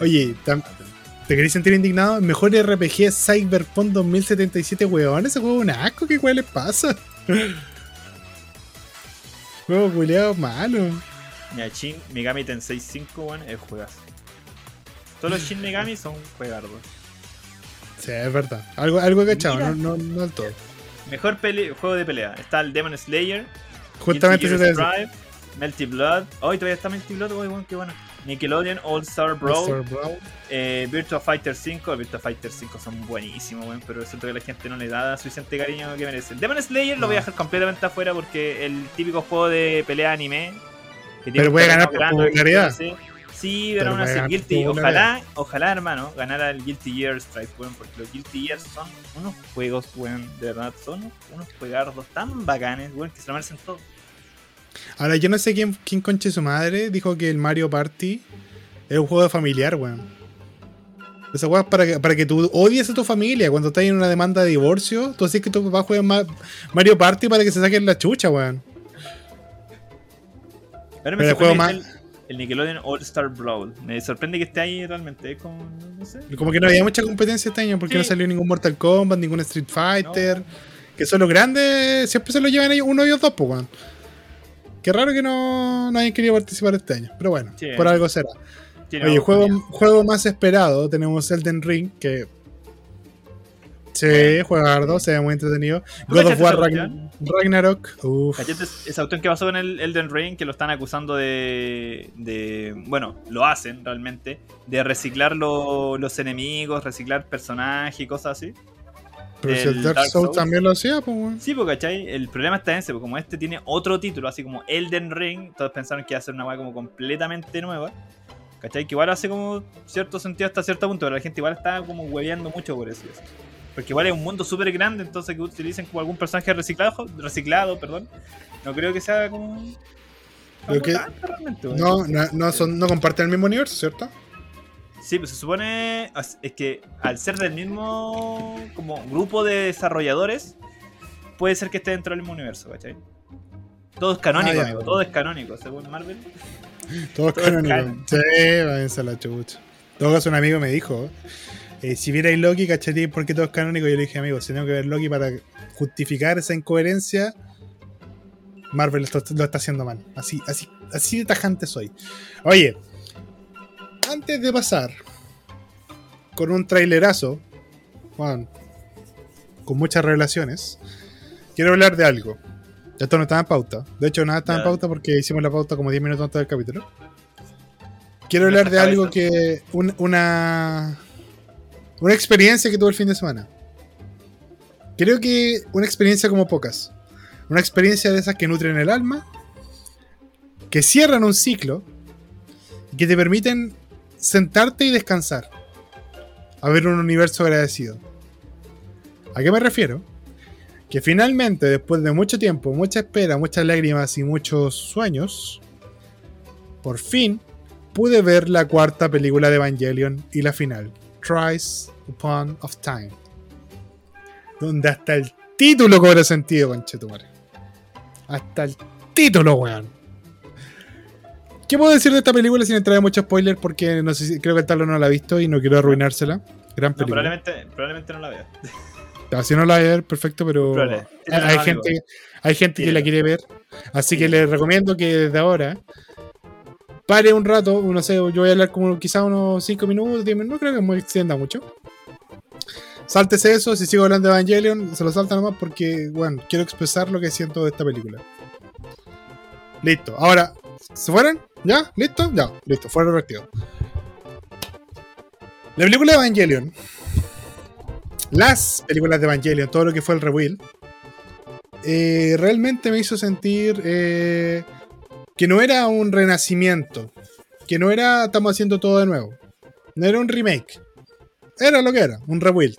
B: Oye, ¿te queréis sentir indignado? Mejor RPG Cyberpunk 2077, weón. Ese juego es un asco, ¿qué weón les pasa? Juego culiado malo.
A: Mira, Shin Megami Tensei 5, bueno, es juegazo. Todos los Shin Megami son juegardos.
B: Sí, es verdad. Algo, algo he cachado, no, no, no del todo.
A: Mejor pele- juego de pelea. Está el Demon Slayer,
B: Justamente se te
A: Melty Blood. Hoy todavía está Melty Blood, uy, bueno, qué bueno. Nickelodeon, All Star Brawl, eh, Virtua Fighter 5. Virtua Fighter 5 son buenísimos, weón, pero siento que la gente no le da suficiente cariño que merece. Demon Slayer lo voy a dejar completamente afuera porque el típico juego de pelea anime. Que
B: Pero
A: un
B: puede ganar por popularidad.
A: Sí, sí
B: Pero
A: pero aún así, Guilty, ojalá, ojalá, hermano, ganara el Guilty Gear Strive, weón, porque los Guilty Gears son unos juegos, weón, de verdad, son unos juegardos tan bacanes, weón, que se lo merecen todo.
B: Ahora, yo no sé quién, quién conche su madre dijo que el Mario Party es un juego familiar, weón. Esa weá es para que, para que tú odies a tu familia. Cuando estás en una demanda de divorcio, tú decís que tu papá juega Ma- Mario Party para que se saquen la chucha, weón.
A: Pero
B: Pero
A: me
B: el
A: sorprende
B: juego más-
A: el, el Nickelodeon All Star Brawl. Me sorprende que esté ahí realmente. Es como, no sé.
B: Como que no había mucha competencia este año porque
A: Sí.
B: no salió ningún Mortal Kombat, ningún Street Fighter. Que son los grandes, siempre se lo llevan ellos, uno y dos, pues, weón. Qué raro que no, no hayan querido participar este año. Pero bueno,
A: Sí.
B: por algo será. Oye, juego, juego más esperado, tenemos Elden Ring, que... Sí, juega hardo, se ve muy entretenido.
A: ¿Tú
B: God of War Ragn- Ragnarok. Uf.
A: ¿Cachate esa cuestión que pasó con el Elden Ring? Que lo están acusando de. de bueno, lo hacen realmente. De reciclar lo- los enemigos, reciclar personajes y cosas así.
B: Pero si el Dark
A: Dark
B: Souls
A: Souls.
B: también lo hacía, pues, weón.
A: Sí, porque ¿cachai? El problema está en ese, porque como este tiene otro título, así como Elden Ring, todos pensaron que iba a ser una weá como completamente nueva. ¿Cachai? Que igual hace como cierto sentido hasta cierto punto, pero la gente igual está como hueveando mucho por eso. Porque igual es un mundo súper grande, entonces que utilicen como algún personaje reciclado, reciclado, perdón. No creo que sea como... Como
B: que-
A: tanto realmente, weón.
B: No, no, no, son, no comparten el mismo universo, ¿cierto?
A: Sí, pues se supone es que al ser del mismo como grupo de desarrolladores, puede ser que esté dentro del mismo universo, ¿cachai? Todo es canónico,
B: Ah,
A: amigo. Todo es canónico, según Marvel.
B: Todo es
A: Todo es
B: canónico.
A: canon.
B: Sí, váyanse a la chucha. En todo caso, un amigo me dijo: eh, si vierais Loki, ¿cacharíais por qué todo es canónico? Yo le dije, amigo, si tengo que ver Loki para justificar esa incoherencia, Marvel lo, está- lo está haciendo mal. Así, así, así de tajante soy. Oye, antes de pasar con un trailerazo, bueno, con muchas revelaciones, quiero hablar de algo. Esto no estaba en pauta. De hecho, nada estaba en pauta porque hicimos la pauta como 10 minutos antes del capítulo. Quiero hablar de algo que. un- una. Una experiencia que tuve el fin de semana. Creo que una experiencia como pocas. Una experiencia de esas que nutren el alma, que cierran un ciclo y que te permiten sentarte y descansar. A ver un universo agradecido. ¿A qué me refiero? Que finalmente, después de mucho tiempo, mucha espera, muchas lágrimas y muchos sueños, por fin pude ver la cuarta película de Evangelion y la final, Tries Upon of Time. Donde hasta el título cobra sentido, conchetumare. Hasta el título, weón. ¿Qué puedo decir de esta película sin entrar en mucho spoiler? Porque no sé si, creo que el talo no la ha visto y no quiero arruinársela. Gran
A: No,
B: película.
A: probablemente, probablemente no la vea.
B: Ah, Si no la va a ver, perfecto, pero hay, gente, hay gente que la quiere ver. Así que les recomiendo que desde ahora pare un rato, no sé, yo voy a hablar como quizá unos 5 minutos, 10 minutos, no creo que me extienda mucho. Sáltese eso, si sigo hablando de Evangelion, se lo salta nomás porque, bueno, quiero expresar lo que siento de esta película. Listo, ahora, ¿se fueron? ¿Ya? ¿Listo? Ya, listo, fuera revertido. La película de Evangelion las películas de Evangelion, todo lo que fue el rebuild, eh, realmente me hizo sentir eh, que no era un renacimiento, que no era estamos haciendo todo de nuevo, no era un remake, era lo que era, un rebuild.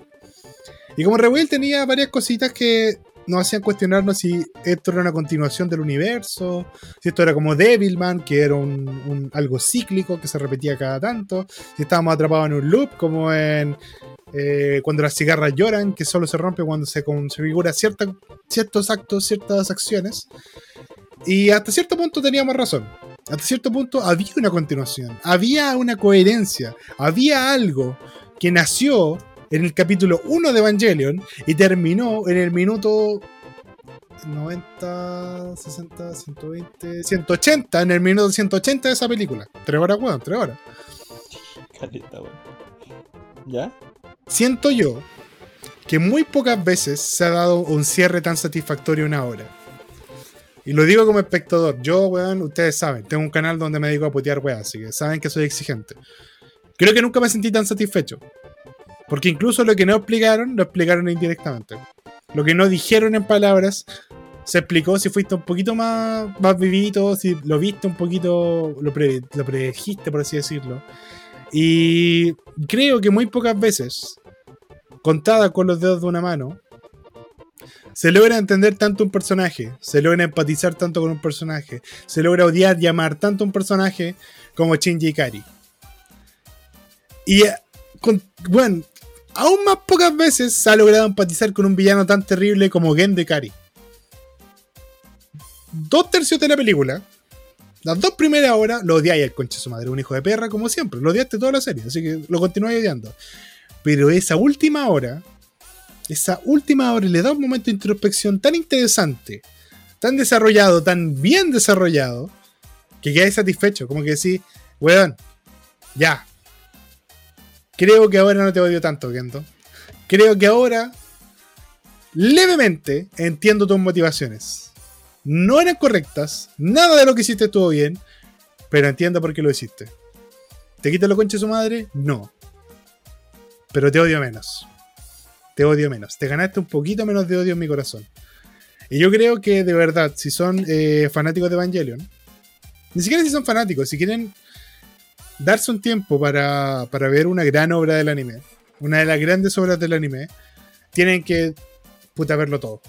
B: Y como rebuild tenía varias cositas que nos hacían cuestionarnos si esto era una continuación del universo, si esto era como Devilman, que era un, algo cíclico que se repetía cada tanto, si estábamos atrapados en un loop como en eh, cuando las cigarras lloran, que solo se rompe cuando se configura ciertos actos, ciertas acciones. Y hasta cierto punto teníamos razón. Hasta cierto punto había una continuación, había una coherencia, había algo que nació en el capítulo 1 de Evangelion y terminó en el minuto 90, 60, 120, 180, en el minuto 180 de esa película. Tres horas, weón, tres horas.
A: Caleta, weón. ¿Ya?
B: siento yo que muy pocas veces se ha dado un cierre tan satisfactorio una hora. Y lo digo como espectador. Yo, weón, ustedes saben, tengo un canal donde me dedico a putear weón, así que saben que soy exigente. Creo que nunca me sentí tan satisfecho. Porque incluso lo que no explicaron, lo explicaron indirectamente. Lo que no dijeron en palabras, se explicó si fuiste un poquito más, más vivito, si lo viste un poquito, lo, pre- lo predijiste, por así decirlo. Y creo que muy pocas veces, contada con los dedos de una mano, se logra entender tanto un personaje, se logra empatizar tanto con un personaje, se logra odiar y amar tanto un personaje como Shinji Ikari. Y, eh, bueno, aún más pocas veces se ha logrado empatizar con un villano tan terrible como Gen de Ikari. Dos tercios de la película las dos primeras horas lo odiáis al conche su madre, un hijo de perra, como siempre. Lo odiaste toda la serie, así que lo continuáis odiando. Pero esa última hora, esa última hora le da un momento de introspección tan interesante, tan desarrollado, tan bien desarrollado, que quedáis satisfecho. Como que decís, weón, ya. Creo que ahora no te odio tanto, Kento. Creo que ahora, levemente, entiendo tus motivaciones no eran correctas, nada de lo que hiciste estuvo bien, pero entiendo por qué lo hiciste. ¿Te quita lo concha de su madre? No. Pero te odio menos. Te odio menos. Te ganaste un poquito menos de odio en mi corazón. Y yo creo que de verdad, si son eh, fanáticos de Evangelion, ni siquiera si son fanáticos, si quieren darse un tiempo para, para ver una gran obra del anime, una de las grandes obras del anime, tienen que puta verlo todo.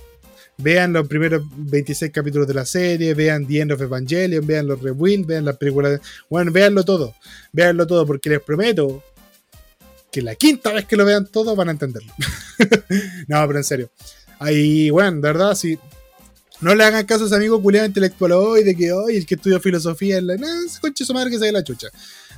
B: Vean los primeros 26 capítulos de la serie, vean The End of Evangelion, vean los Rebuild, vean las películas. de- Bueno, veanlo todo. Veanlo todo, porque les prometo que la quinta vez que lo vean todo van a entenderlo. no, pero en serio. Ahí, bueno, de verdad, si, No le hagan caso a ese amigo culiado intelectual hoy de que hoy el que estudia filosofía en la. No, ese conche su madre que se dé la chucha.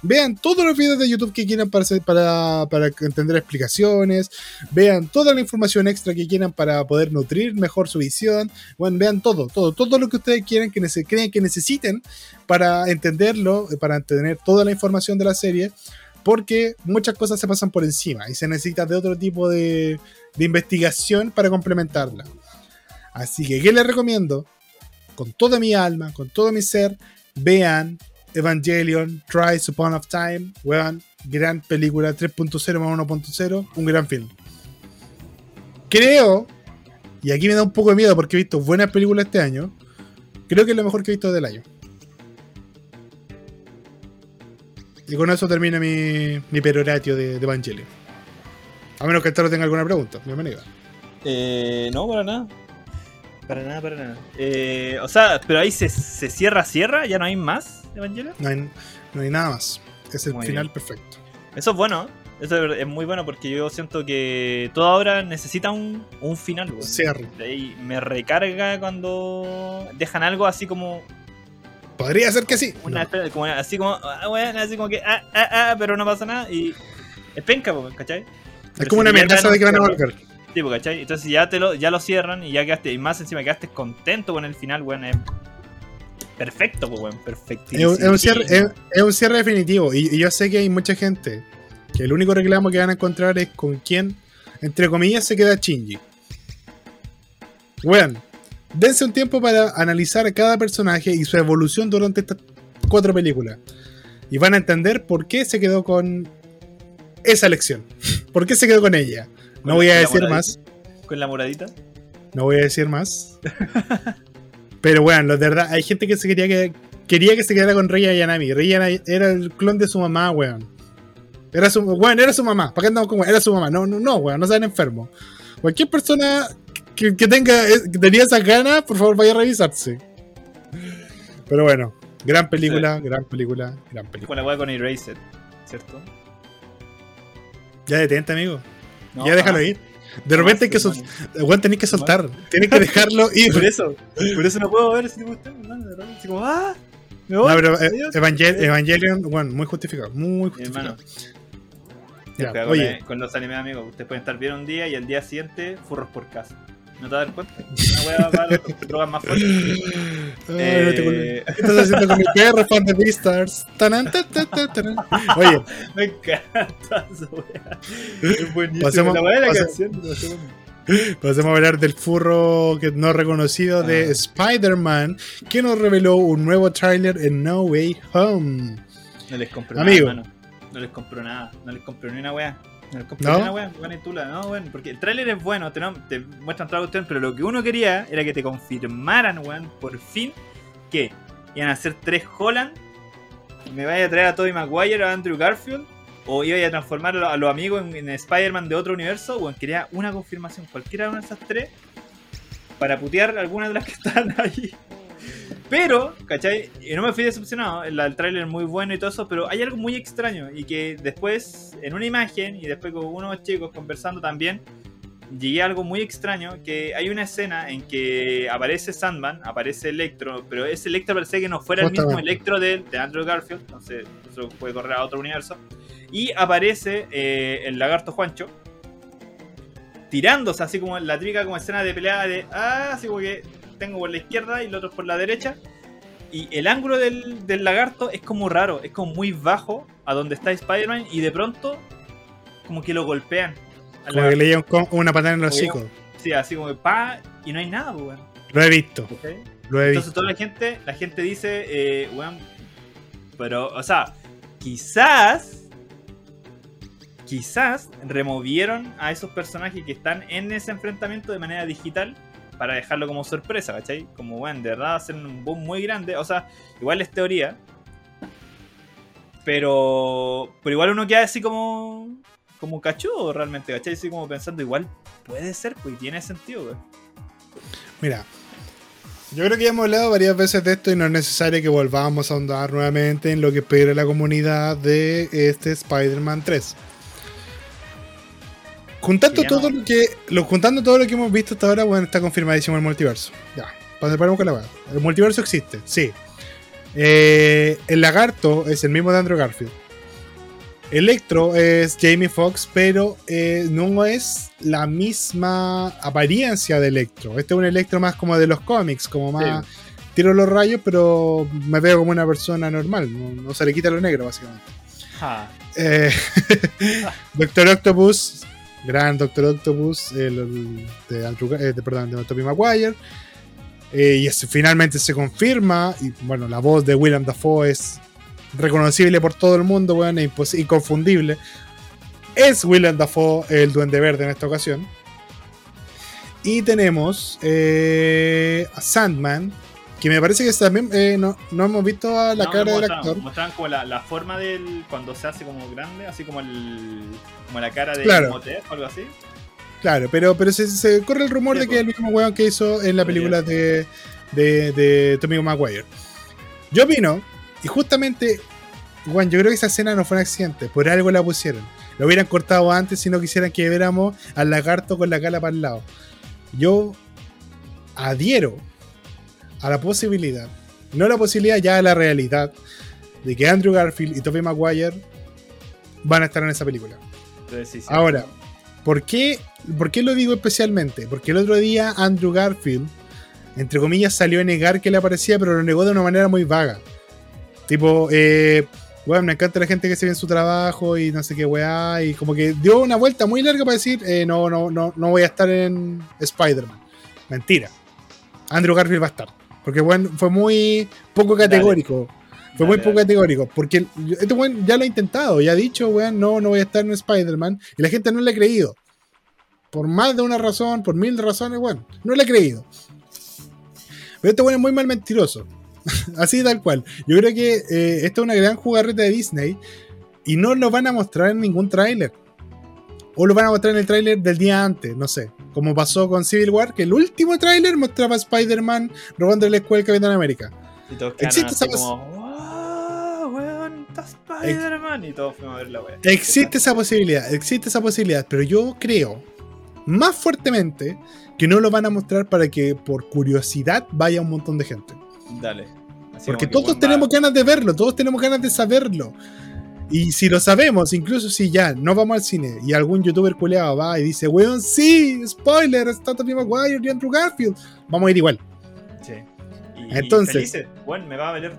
B: Vean todos los videos de YouTube que quieran para, para, para entender explicaciones. Vean toda la información extra que quieran para poder nutrir mejor su visión. Bueno, vean todo, todo, todo lo que ustedes quieran, que crean que necesiten para entenderlo, eh, para tener toda la información de la serie. Porque muchas cosas se pasan por encima y se necesita de otro tipo de, de investigación para complementarla. Así que, ¿qué les recomiendo? Con toda mi alma, con todo mi ser, vean Evangelion, Tries Upon of Time, weón, gran película 3.0 más 1.0, un gran film. Creo, y aquí me da un poco de miedo porque he visto buenas películas este año, creo que es lo mejor que he visto del año. Y con eso termina mi, mi peroratio de, Evangelion. A menos que el Taro tenga alguna pregunta, bienvenido.
A: Eh, no, para nada. Para nada, para nada. Eh, o sea, pero ahí se, se cierra, cierra, ya no hay más Evangelio.
B: No hay, no hay nada más. Es el
A: Muy
B: final
A: bien.
B: perfecto.
A: Eso es bueno, eso es, muy bueno porque yo siento que toda obra necesita un, un final. weón.
B: Cierre.
A: Ahí me recarga cuando dejan algo así como
B: Podría ser que sí.
A: una
B: No.
A: especie- como así como ah, weón, así como que ah, ah, ah, pero no pasa nada y es penca, ¿cachai?
B: Es como
A: si
B: una amenaza de que van a volver.
A: Tipo, ¿cachai? Entonces ya te lo, ya lo cierran y ya quedaste, y más encima quedaste contento con el final, weón, es perfecto, pues, weón,
B: Es,
A: perfectísimo.
B: un- es un cierre, es- es un cierre definitivo. Y, y yo sé que hay mucha gente que el único reclamo que van a encontrar es con quién, entre comillas, se queda Shinji. Weón, dense un tiempo para analizar a cada personaje y su evolución durante estas cuatro películas. Y van a entender por qué se quedó con esa elección. ¿Por qué se quedó con ella? No voy a decir
A: moradita.
B: más.
A: Con la moradita.
B: No voy a decir más. Pero bueno, de verdad, hay gente que se quería que quería que se quedara con Rey Ayanami. Rey Ayanami era el clon de su mamá, weón. Era su, weón, era su mamá. ¿Para qué andamos con weón? Era su mamá. No, no, no, weón, no sean enfermos. Cualquier persona que, que tenga eh, que tenía esas ganas, por favor, vaya a revisarse. Pero bueno, gran película, gran película, gran película.
A: Con la weá con Erased, ¿cierto?
B: Ya detente, amigo.
A: No,
B: ya déjalo ir. De repente hay que soltar. Weón, tenés que soltar. Tienes que dejarlo ir.
A: Por eso, por eso no puedo ver ese tipo de temas, no, de como, ah, me voy.
B: No, pero eh. Evangel- Evangelion, bueno, muy justificado, muy justificado. Ya,
A: con,
B: oye,
A: con los animes amigos, ustedes pueden estar bien un día y al día siguiente furros por casa. ¿No te das cuenta? Una weá para drogas más fuertes. Eh,
B: ¿qué estás haciendo con mi perro, fan de Beastars? Tanan, ta, ta, ta, tanan. Oye,
A: me encanta esa weá. Es buenísimo.
B: Pasemos-
A: la de la canción.
B: pasemos a hablar del furro que no reconocido de
A: Ah.
B: Spider-Man, que nos reveló un nuevo tráiler en No Way Home.
A: No les compró nada, hermano. No les compró nada. No les compró ni una weá. No les compró
B: ¿No?
A: bueno, porque el tráiler es bueno, te, muestran toda la cuestión, pero lo que uno quería era que te confirmaran, weón, por fin, que iban a hacer tres Holland. Me vaya a traer a Tobey Maguire, a Andrew Garfield. O iba a transformar a los, a los amigos en, en Spider-Man de otro universo. Weón, quería una confirmación, cualquiera de una de esas tres. Para putear algunas de las que están ahí. Pero, ¿cachai? Y no me fui decepcionado. El, el tráiler es muy bueno y todo eso, pero hay algo muy extraño. Y que después, en una imagen, y después con unos chicos conversando también, llegué a algo muy extraño. Que hay una escena en que aparece Sandman, aparece Electro, pero ese Electro parece que no fuera el mismo. Electro de, de Andrew Garfield. Entonces, eso puede correr a otro universo. Y aparece eh, el lagarto Juancho. Tirándose así como la típica como escena de pelea de ah, así como que tengo por la izquierda y el otro por la derecha. Y el ángulo del, del lagarto es como raro, es como muy bajo a donde está Spider-Man y de pronto como que lo golpean.
B: Como que le con- una patada en los
A: Oye.
B: hocicos.
A: Sí, así como que pa y no hay nada, pues, weón.
B: Lo he visto,
A: ¿cachai?
B: lo he
A: Entonces
B: visto.
A: toda la gente, la gente dice, eh, weón, pero, o sea, quizás, quizás removieron a esos personajes que están en ese enfrentamiento de manera digital para dejarlo como sorpresa, ¿cachai? Como, weón, de verdad hacer un boom muy grande, o sea, igual es teoría, pero, pero igual uno queda así como, como cachudo realmente, ¿cachai? Así como pensando, igual puede ser, pues, tiene sentido, weón.
B: Mira, yo creo que ya hemos hablado varias veces de esto y no es necesario que volvamos a ahondar nuevamente en lo que espera la comunidad de este Spider-Man 3. Juntando todo lo que. Lo, juntando todo lo que hemos visto hasta ahora, bueno, está confirmadísimo el multiverso. Ya. Paremos con la weá. El multiverso existe, sí. Eh, el lagarto es el mismo de Andrew Garfield. Electro es Jamie Foxx, pero eh, no es la misma apariencia de Electro. Este es un Electro más como de los cómics, como más tiro los rayos, pero me veo como una persona normal. No, no se le quita lo negro, básicamente.
A: Ja.
B: Eh, Doctor Octopus, gran Doctor Octopus, el, de, Andrew, eh, de, perdón, de Maguire. Eh, y finalmente se confirma. Y bueno, la voz de William Dafoe es reconocible por todo el mundo, weón, e inconfundible. Es William Dafoe el Duende Verde en esta ocasión. Y tenemos eh, a Sandman, que me parece que también eh, no, no hemos visto a la
A: No,
B: cara del actor.
A: Mostraban como la, la forma del. cuando se hace como grande, así como el. como la cara de
B: Claro.
A: O algo así.
B: Claro, pero, pero se, se corre el rumor
A: Sí,
B: de que
A: pues.
B: es el mismo weón que hizo en la película de, de, de Tommy Maguire. Yo opino, y justamente, Juan, yo creo que esa escena no fue un accidente, por algo la pusieron. Lo hubieran cortado antes si no quisieran que viéramos al lagarto con la cara para el lado. Yo adhiero a la posibilidad, no la posibilidad, ya a la realidad, de que Andrew Garfield y Tobey Maguire van a estar en esa película.
A: Entonces, sí, sí.
B: Ahora, ¿por qué, ¿por qué lo digo especialmente? Porque el otro día Andrew Garfield, entre comillas, salió a negar que le aparecía, pero lo negó de una manera muy vaga. Tipo, eh, bueno, me encanta la gente que se ve en su trabajo y no sé qué weá, y como que dio una vuelta muy larga para decir, eh, no, no, no, no voy a estar en Spider-Man. Mentira. Andrew Garfield va a estar. Porque bueno, fue muy poco
A: Dale.
B: categórico. Fue muy poco
A: dale.
B: categórico. Porque este weón ya lo ha intentado. Ya ha dicho, weón, no, no voy a estar en Spider-Man. Y la gente no le ha creído. Por más de una razón, por mil razones, weón. No le ha creído. Pero este weón es muy mal mentiroso. Así tal cual. Yo creo que eh, esta es una gran jugarreta de Disney. Y no lo van a mostrar en ningún tráiler. O lo van a mostrar en el tráiler del día antes, no sé. Como pasó con Civil War, que el último tráiler mostraba a Spider-Man robando la escuela del Capitán América.
A: Y todos
B: existe esa
A: como. ¡Wow! Weón, está Spider-Man. Y todos fuimos a ver la weá.
B: Existe esa posibilidad, existe esa posibilidad, pero yo creo más fuertemente que no lo van a mostrar para que por curiosidad vaya un montón de gente.
A: Dale. Así
B: Porque todos
A: weón,
B: tenemos ganas de verlo, todos tenemos ganas de saberlo. Y si lo sabemos, incluso si ya no vamos al cine y algún youtuber culeado va y dice, weón, sí, spoiler, está Tobey Maguire y Andrew Garfield, vamos a ir igual.
A: Sí. Y,
B: Entonces-
A: felices. Bueno, me va a valer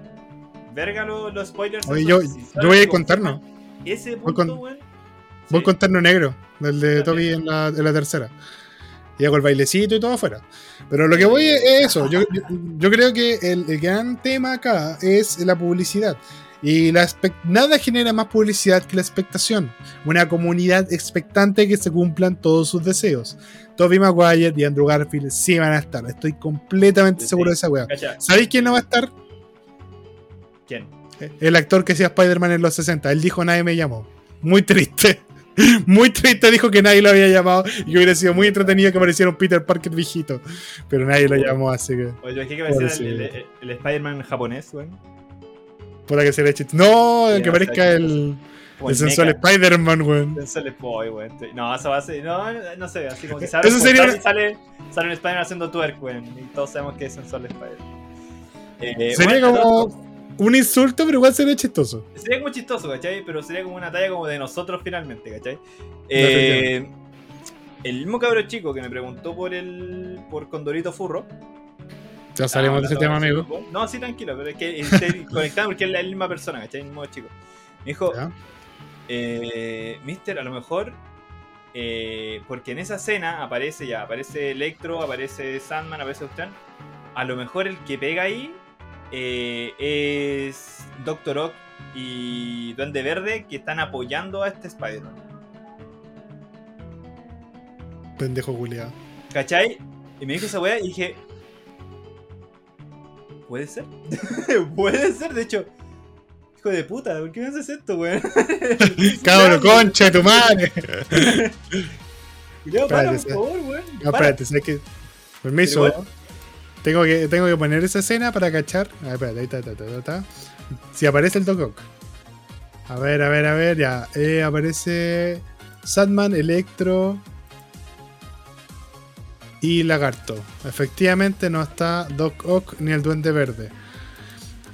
A: verga los, los spoilers.
B: Oye, yo,
A: Si
B: yo voy a contarnos.
A: Ese
B: Voy
A: punto,
B: con-
A: weón.
B: Voy
A: sí.
B: con terno negro, del de. Toby en la, en la tercera. Y hago el bailecito y todo afuera. Pero lo que voy es es eso. Yo, yo, yo creo que el, el gran tema acá es la publicidad. Y la nada genera más publicidad que la expectación. Una comunidad expectante que se cumplan todos sus deseos. Toby Maguire y Andrew Garfield sí van a estar. Estoy completamente
A: Sí,
B: seguro
A: sí.
B: de esa weá. ¿Sabéis quién no va a estar?
A: ¿Quién?
B: El actor que hacía Spider-Man en los 60. Él dijo nadie me llamó. Muy triste. Muy triste dijo que nadie lo había llamado y que hubiera sido muy entretenido que apareciera un Peter Parker viejito. Pero nadie lo llamó, así que.
A: Oye, ¿qué que va a ser
B: Pobre,
A: el, el, el Spider-Man japonés, weón?
B: Puta que se le eche. No,
A: Ya,
B: que
A: sea,
B: el,
A: Como
B: el sensual. Spider-Man, weón.
A: Sensual Boy, weón. No, eso va a ser. No, no sé, así como que se
B: Eso sería-
A: sale, sale un Spider-Man haciendo twerk, weón. Y todos sabemos que es sensual Spider-Man. Eh,
B: Sería
A: bueno,
B: como un insulto, pero igual sería chistoso.
A: Sería como chistoso, ¿cachai? Pero sería como una talla como de nosotros finalmente, ¿cachai? Eh, el mismo cabro chico que me preguntó por el. por Condorito Furro.
B: Ya salimos de ese tema, amigo.
A: No, sí, tranquilo, pero es que estoy conectado porque es la misma persona, ¿cachai? El mismo chico. Me dijo, eh, Mister, a lo mejor. eh, porque en esa escena aparece ya, aparece Electro, aparece Sandman, aparece usted. A lo mejor el que pega ahí eh, es Doctor Ock y Duende Verde que están apoyando a este Spider-Man.
B: Pendejo culiado.
A: ¿Cachai? Y me dijo esa weá y dije. ¿Puede ser? ¿Puede ser? De hecho, hijo de puta, ¿por qué me haces esto, weón?
B: Cabro, concha de tu madre.
A: Cuidado, para, por favor, weón.
B: No, espérate, ¿sabes qué? Permiso. Tengo que, tengo que poner esa escena para cachar. A ver, espérate, ahí está, está, está, está, está. Si aparece el Doc Ock. A ver, a ver, a ver, ya. Eh, aparece Sandman, Electro. Y Lagarto. Efectivamente no está Doc Ock ni el Duende Verde.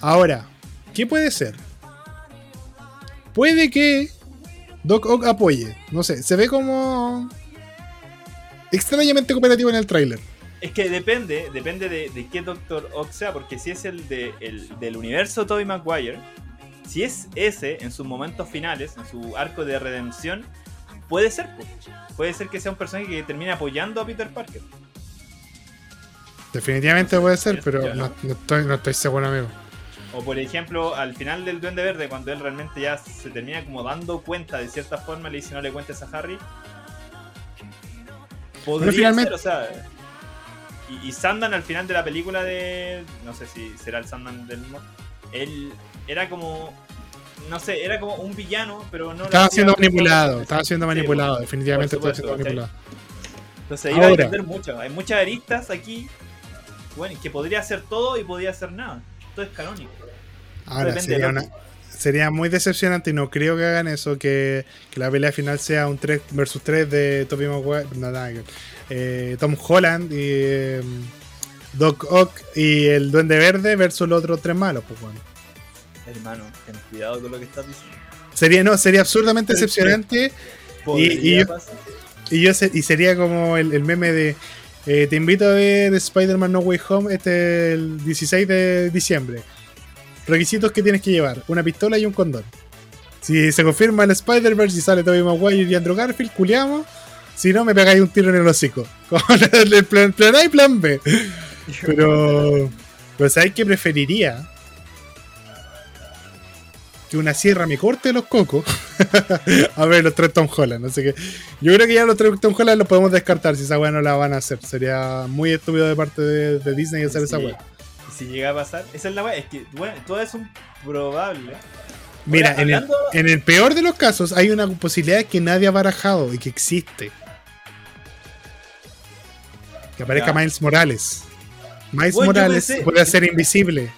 B: Ahora, ¿qué puede ser? Puede que Doc Ock apoye. No sé, se ve como extrañamente cooperativo en el tráiler.
A: Es que depende, depende de, de qué Doctor Ock sea, porque si es el, de, el del universo Tobey Maguire, si es ese en sus momentos finales, en su arco de redención, puede ser. Puede ser que sea un personaje que termine apoyando a Peter Parker.
B: Definitivamente puede ser, pero no, estoy, no estoy seguro, amigo.
A: O por ejemplo, al final del Duende Verde, cuando él realmente ya se termina como dando cuenta de cierta forma, le dice no le cuentes a Harry. Podría
B: finalmente-
A: ser, o sea. Y, y Sandan al final de la película de. No sé si será el Sandan del mismo. Él era como. No sé, era como un villano, pero no
B: Estaba siendo manipulado, estaba siendo manipulado, definitivamente
A: por
B: estaba siendo
A: supuesto,
B: manipulado.
A: Entonces iba a depender mucho. Hay muchas aristas aquí. Bueno, que podría hacer todo y podría hacer nada. Todo es canónico.
B: Ahora sería, una, sería muy decepcionante y no creo que hagan eso, que, que la pelea final sea un 3 versus 3 de Tobey Maguire, no, nada. Eh, Tom Holland y eh, Doc Ock y el Duende Verde versus los otros tres malos, pues bueno.
A: Hermano, ten cuidado con lo que estás diciendo.
B: Sería, no, sería absurdamente decepcionante y yo- y, yo y sería como el, el meme de eh, te invito a ver Spider-Man No Way Home este el 16 de diciembre. Requisitos que tienes que llevar, una pistola y un condón. Si se confirma el Spider-Verse y sale Tobey Maguire y Andrew Garfield, culiamos. Si no, me pegáis un tiro en el hocico. Con el plan, plan A y plan B. Pero. Pero ¿sabes qué preferiría? Que una sierra me corte los cocos. a ver, los tres Tom Holland. Así que yo creo que ya los tres Tom Holland los podemos descartar si esa weá no la van a hacer. Sería muy estúpido de parte de, de Disney hacer esa
A: Sí.
B: weá.
A: Y si llega a pasar, esa es la weá. Es que, bueno, todo es un probable.
B: Mira,
A: Ahora,
B: en, el, en el peor de los casos hay una posibilidad que nadie ha barajado y que existe. Que aparezca
A: Ya.
B: Miles Morales. Miles
A: Bueno,
B: Morales
A: pensé-
B: puede ser invisible.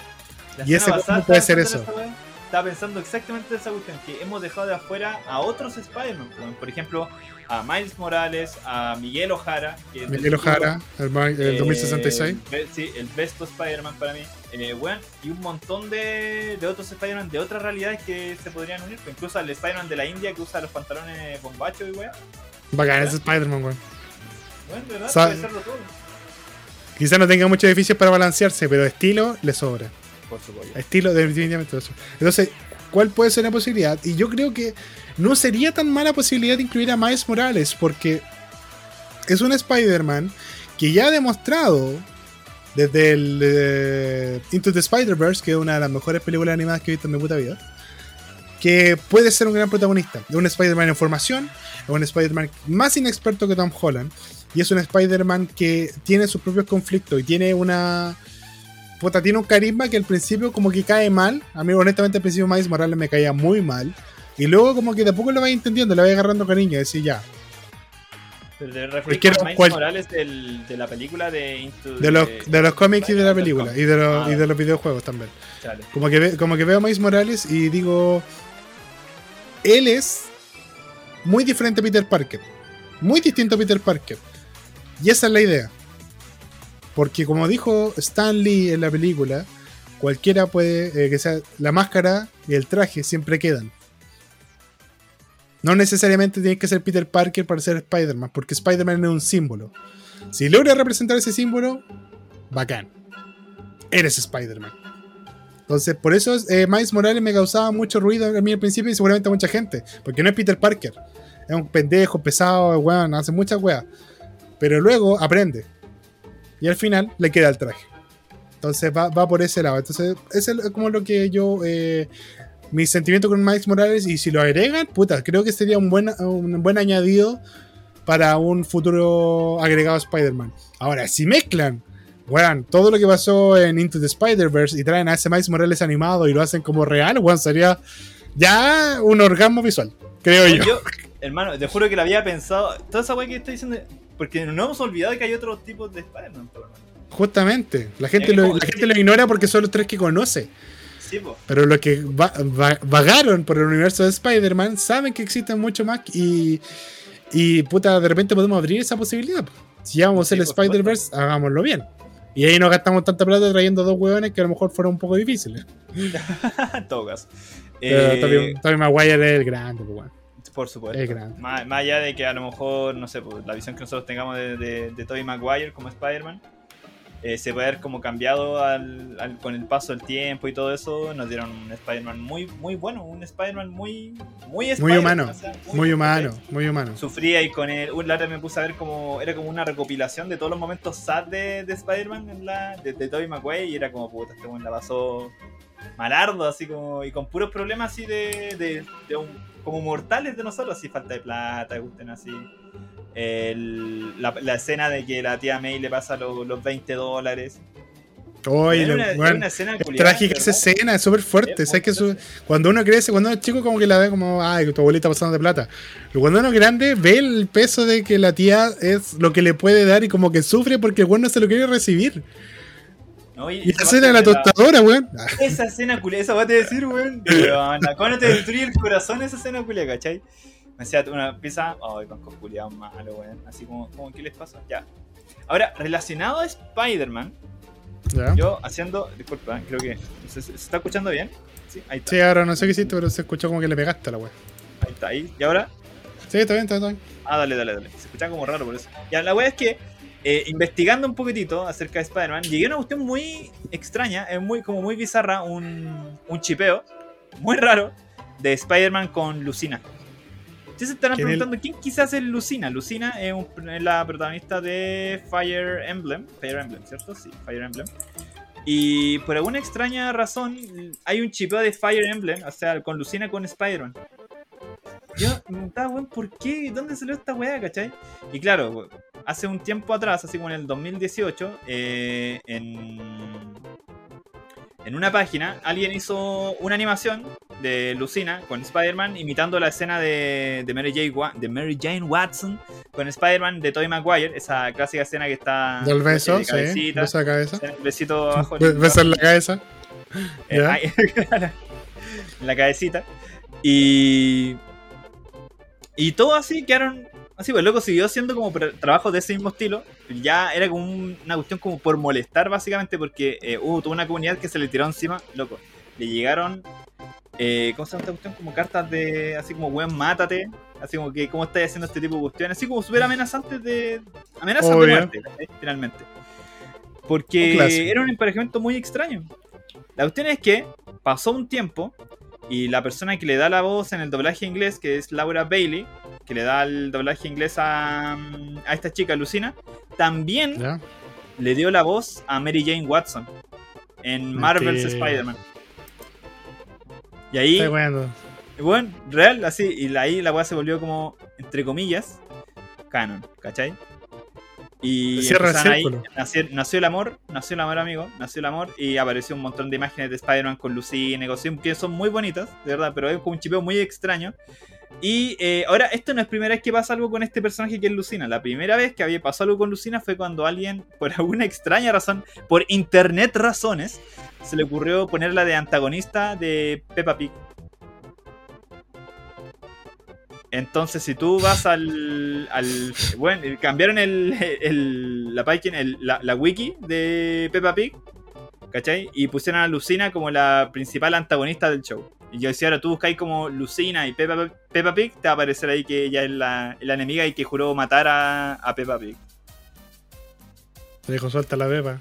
B: ¿Y ese
A: pasada
B: puede ser eso?
A: esa weá. Estaba pensando exactamente en esa cuestión, que hemos dejado de afuera a otros Spider-Man. Por ejemplo, a Miles Morales, a Miguel Ojara. Que es
B: Miguel. Ojara, el, el
A: Eh,
B: 2066.
A: be- sí, el besto Spider-Man para mí. Eh, weón, y un montón de, de otros Spider-Man de otras realidades que se podrían unir. pues, Incluso al Spider-Man de la India que usa los pantalones bombachos y weón.
B: Bacán, ese Spider-Man, weón.
A: Bueno, de verdad, puede serlo todo.
B: Quizá no tenga muchos edificios para balancearse, pero estilo le sobra.
A: Por.
B: Estilo definitivamente. Entonces, ¿cuál puede ser la posibilidad? Y yo creo que no sería tan mala posibilidad de incluir a Miles Morales, porque es un Spider-Man que ya ha demostrado desde el eh, Into the Spider-Verse, que es una de las mejores películas animadas que he visto en mi puta vida, que puede ser un gran protagonista. Es un Spider-Man en formación, es un Spider-Man más inexperto que Tom Holland, y es un Spider-Man que tiene sus propios conflictos y tiene una. Puta, tiene un carisma que al principio como que cae mal. A mí, honestamente, al principio Miles Morales me caía muy mal. Y luego como que de a poco lo vais entendiendo, le vais agarrando cariño. Y decir, ya,
A: Pero te
B: Es que
A: Miles
B: cual-
A: Morales del- de la película de Into
B: de los, de los cómics y de la película. Y de, los,
A: Ah.
B: y de los videojuegos también.
A: Chale.
B: Como que, ve- como que veo a Miles Morales y digo, él es muy diferente a Peter Parker. Muy distinto a Peter Parker. Y esa es la idea. Porque como dijo Stan Lee en la película, cualquiera puede, eh, que sea la máscara y el traje siempre quedan. No necesariamente tiene que ser Peter Parker para ser Spider-Man, porque Spider-Man es un símbolo. Si logra representar ese símbolo, bacán. Eres Spider-Man. Entonces, por eso eh, Miles Morales me causaba mucho ruido a mí al principio y seguramente a mucha gente. Porque no es Peter Parker. Es un pendejo, pesado, weón, hace muchas weas. Pero luego aprende. Y al final le queda el traje. Entonces va, va por ese lado. Entonces, es como lo que yo. Eh, mi sentimiento con Miles Morales. Y si lo agregan, puta, creo que sería un buen, un buen añadido para un futuro agregado a Spider-Man. Ahora, si mezclan weón, todo lo que pasó en Into the Spider-Verse y traen a ese Miles Morales animado y lo hacen como real, weón, sería ya un orgasmo visual, creo
A: yo. Hermano, te juro que lo había pensado. Toda esa weá que estoy diciendo. Porque no hemos olvidado que hay otros tipos de Spider-Man. por lo menos.
B: Justamente, la gente, lo, la gente lo ignora porque son los tres que conoce.
A: Sí, po.
B: Pero los que va- va- vagaron por el universo de Spider-Man saben que existen mucho más y, y puta, de repente podemos abrir esa posibilidad. Si ya vamos a
A: Sí,
B: hacer el Spider-Verse, hagámoslo bien. Y ahí no gastamos tanta plata trayendo dos hueones que a lo mejor fueron un poco difíciles.
A: en todo caso.
B: Pero
A: Eh,
B: Tobey Tobey Maguire es el grande, pues, weón.
A: Por supuesto.
B: Es grande.
A: Más, más allá de que a lo mejor, no sé, pues, la visión que nosotros tengamos de, de, de Tobey Maguire como Spider-Man, eh, se puede ver como cambiado al- al- con el paso del tiempo y todo eso. Nos dieron un Spider-Man muy, muy bueno, un Spider-Man muy, muy
B: Muy
A: Spider-Man,
B: humano,
A: o sea,
B: muy humano, muy humano.
A: Sufría y con él, un lata me puse a ver como, era como una recopilación de todos los momentos sad de, de Spider-Man en la, de, de Tobey Maguire y era como, puta, este la pasó malardo, así como, y con puros problemas así de, de, de un- como mortales de nosotros, así falta de plata, gusten así. El- la, la escena de que la tía May le pasa lo- los 20 dólares. Una, una escena
B: es
A: culiada,
B: trágica esa escena, es súper fuerte.
A: Es
B: ¿Sabes que su- cuando uno crece, cuando uno es chico, como que la ve como, ay, tu abuelita pasando de plata. Pero cuando uno es grande, ve el peso de que la tía es lo que le puede dar y como que sufre porque el weón no se lo quiere recibir.
A: ¿No?
B: Y la escena de la tostadora, weón.
A: Esa escena culia, eso va a decir, weón. ¿Cómo te destruye el corazón esa escena culia, cachai? Me decía una empieza, ay, banco culiado malo, weón. Así como, como, ¿qué les pasa? Ya. Ahora, relacionado a Spider-Man,
B: ya.
A: yo haciendo, disculpa, creo que, ¿se, se está escuchando bien? Sí, ahí está,
B: Sí, ahora no sé qué hiciste, pero se escuchó como que le pegaste a la weón.
A: ahí está, ahí. ¿Y ahora?
B: Sí, está bien, está bien.
A: Ah, dale, dale, dale. Se escucha como raro por eso. Ya, la wea es que, eh, investigando un poquitito acerca de Spider-Man, llegué a una cuestión muy extraña, es muy, como muy bizarra, un, un chipeo muy raro de Spider-Man con Lucina. Ustedes se estarán
B: ¿Quién el-
A: preguntando quién quizás es Lucina. Lucina es, un- es la protagonista de Fire Emblem. Fire Emblem, ¿cierto? Sí, Fire Emblem. Y por alguna extraña razón hay un chipeo de Fire Emblem, o sea, con Lucina con Spider-Man. Yo me preguntaba, weón, ¿por qué? ¿Dónde salió esta weá, cachai? Y claro, hace un tiempo atrás, así como en el 2018, eh, en, en una página, alguien hizo una animación de Lucina con Spider-Man imitando la escena de, de, Mary Jane, de Mary Jane Watson con Spider-Man de Tobey Maguire, esa clásica escena que está...
B: Del beso,
A: de
B: sí. Beso a la cabeza.
A: besito abajo.
B: Be- Beso en la cabeza.
A: Eh, en la cabecita. Y. Y todo así quedaron. Así, pues loco siguió haciendo como tra- trabajos de ese mismo estilo. Ya era como un- una cuestión como por molestar, básicamente, porque eh, hubo toda una comunidad que se le tiró encima. Loco, le llegaron. Eh, ¿Cómo se llama esta cuestión? Como cartas de. Así como, weón, mátate. Así como que, ¿cómo estás haciendo este tipo de cuestiones? Así como súper amenazantes de. Amenazas de muerte, ¿cachai? finalmente. Porque era un emparejamiento muy extraño. La cuestión es que pasó un tiempo y la persona que le da la voz en el doblaje inglés, que es Laura Bailey, que le da el doblaje inglés a, a esta chica, Lucina, también
B: Ya.
A: le dio la voz a Mary Jane Watson en Marvel's. Spider-Man. Y ahí,
B: bueno.
A: bueno, real, así, y ahí la weá se volvió como, entre comillas, canon, ¿cachai? Y empezaron ahí, nació, nació el amor, nació el amor, amigo, nació el amor, y apareció un montón de imágenes de Spider-Man con Lucina, y cosas que son muy bonitas, de verdad, pero es como un chipeo muy extraño. Y eh, ahora, esto no es primera vez que pasa algo con este personaje que es Lucina. La primera vez que había pasado algo con Lucina fue cuando alguien, por alguna extraña razón, por internet razones, se le ocurrió ponerla de antagonista de Peppa Pig. Entonces, si tú vas al. al bueno, cambiaron el, el- la página, el- la, la wiki de Peppa Pig, ¿cachai? Y pusieron a Lucina como la principal antagonista del show. Y yo decía, ahora tú buscáis como Lucina y Peppa, Peppa Pig, te va a aparecer ahí que ella es la, la enemiga y que juró matar a, a Peppa Pig.
B: Le dijo suelta la beba.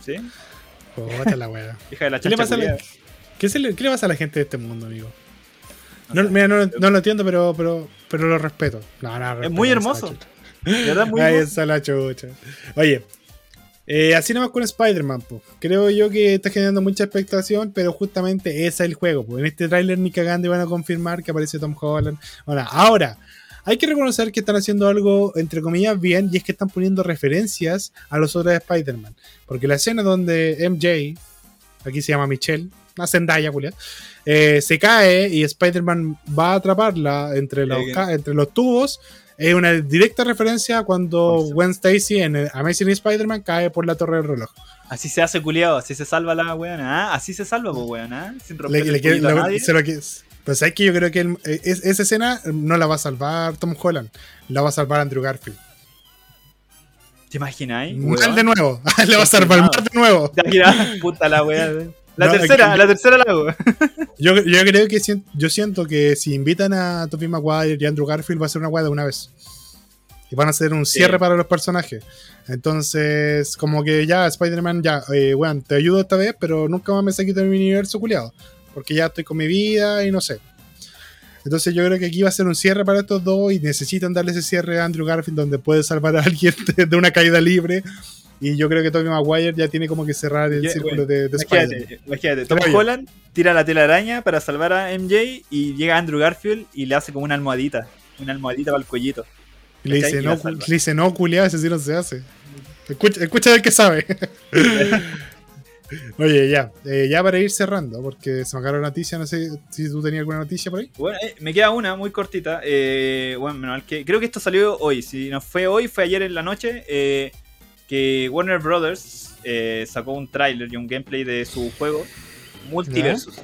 A: ¿Sí?
B: Jota la wea.
A: Hija de la
B: ¿Qué le, pasa la. ¿qué, se le, ¿Qué le pasa a la gente de este mundo, amigo?
A: No
B: mira, no, no lo entiendo, pero, pero, pero lo respeto. No, no, respeto,
A: muy hermoso. De verdad, muy
B: Ay,
A: hermoso.
B: esa la chucha. Oye, eh, así nomás con Spider-Man, creo yo que está generando mucha expectación, pero justamente ese es el juego. po. En este tráiler ni cagando van a confirmar que aparece Tom Holland. Ahora, ahora, hay que reconocer que están haciendo algo, entre comillas, bien, y es que están poniendo referencias a los otros Spider-Man. Porque la escena donde MJ, aquí se llama Michelle, una Zendaya, Julia, eh, se cae y Spider-Man va a atraparla entre los, entre los tubos. Es una directa referencia a cuando. Gwen Stacy en el Amazing Spider-Man cae por la torre del reloj.
A: Así se hace culiado, así se salva la weona, ¿ah? Así se salva, pues weona, ¿ah? Sin romper
B: le
A: el
B: quiere-
A: culito a
B: lo-
A: nadie.
B: se lo que- pero sabes que yo creo que el- es- esa escena no la va a salvar Tom Holland, la va a salvar Andrew Garfield.
A: ¿Te imagináis?
B: Mal de nuevo. Le va a salvar mal de nuevo.
A: ¿Te imaginas? Puta la weá. La
B: No,
A: tercera, la tercera la hago.
B: Yo, yo creo que sien- yo siento que si invitan a Tobey Maguire y Andrew Garfield va a ser una weá de una vez. Y van a hacer un cierre
A: Sí.
B: para los personajes. Entonces, como que ya, Spider-Man, ya, eh, weón, te ayudo esta vez, pero nunca más me saqué de mi universo culiado. Porque ya estoy con mi vida y no sé. Entonces yo creo que aquí va a ser un cierre para estos dos y necesitan darle ese cierre a Andrew Garfield donde puede salvar a alguien de una caída libre. Y yo creo que Tobey Maguire ya tiene como que cerrar el círculo
A: bueno,
B: de, de Spider-Man.
A: Imagínate. Tom Holland tira la telaraña para salvar a MJ y llega Andrew Garfield y le hace como una almohadita. Una almohadita para el cuellito.
B: Y le dice, no, le dice, no, culiado, ese sí no se hace. Escucha, escucha del que sabe. Oye, ya, eh, ya para ir cerrando, porque se me acabó la noticia, no sé si tú tenías alguna noticia por ahí.
A: Bueno, eh, me queda una muy cortita. eh, bueno, que creo que esto salió hoy. Si no fue hoy, fue ayer en la noche. Que Warner Brothers eh, sacó un tráiler y un gameplay de su juego Multiversus.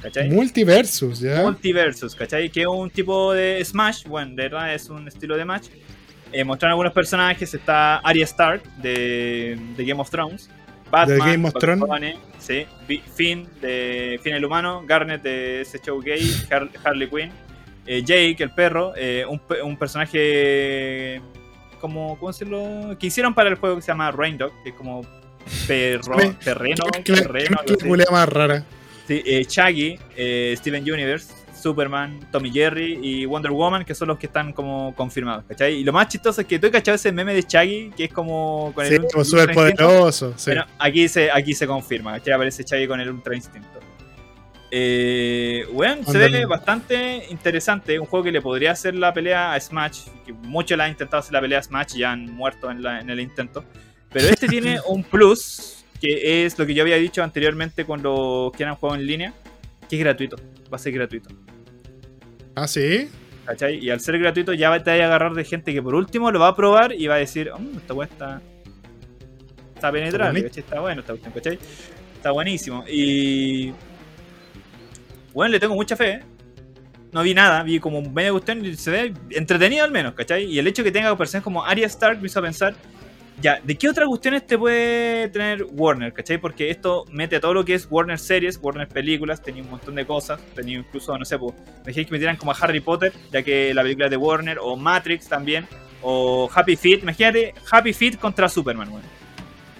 A: ¿Cachai?
B: Multiversus, ya.
A: Multiversus, ¿cachai? Que es un tipo de Smash, bueno, de verdad es un estilo de match. Eh, mostraron algunos personajes, está Arya Stark de, de Game of Thrones, Batman,
B: De Game of Thrones.
A: Sí, Finn de Finn el humano, Garnet de ese show gay, Har- Harley Quinn, eh, Jake el perro, eh, un personaje como, ¿cómo decirlo? Que hicieron para el juego que se llama Rain Dog, que es como perro, terreno,
B: ¿Qué- qué-
A: terreno,
B: qué más rara.
A: Sí, eh, Shaggy, eh, Steven Universe, Superman, Tommy Jerry y Wonder Woman, que son los que están como confirmados, ¿cachai? Y lo más chistoso es que tú has cachado ese meme de Shaggy, que es como con
B: Sí,
A: el
B: como
A: Ultra
B: súper poderoso. Sí.
A: Bueno, aquí se, aquí se confirma, ¿cachai? Aparece Shaggy con el Ultra Instinto. Eh, bueno, se ve bastante interesante. Un juego que le podría hacer la pelea a Smash. Que muchos le han intentado hacer la pelea a Smash y ya han muerto en, la- en el intento. Pero este tiene un plus, que es lo que yo había dicho anteriormente con los que eran juegos en línea, que es gratuito. Va a ser gratuito.
B: Ah, sí.
A: ¿Cachai? Y al ser gratuito ya te vas a agarrar de gente que por último lo va a probar y va a decir, "Mm, esta weá está, está penetrable. ¿cachai? Está bueno esta cuestión, ¿cachai? Está buenísimo. Y bueno, le tengo mucha fe. ¿eh? No vi nada, vi como media cuestión y se ve entretenido al menos, ¿cachai? Y el hecho de que tenga personas como Arya Stark me hizo pensar, ya, ¿de qué otras cuestiones te puede tener Warner, ¿cachai? Porque esto mete a todo lo que es Warner series, Warner películas, tenía un montón de cosas, tenía incluso, no sé, pues, dejé que metieran como a Harry Potter, ya que la película es de Warner, o Matrix también, o Happy Feet, imagínate, Happy Feet contra Superman, weón.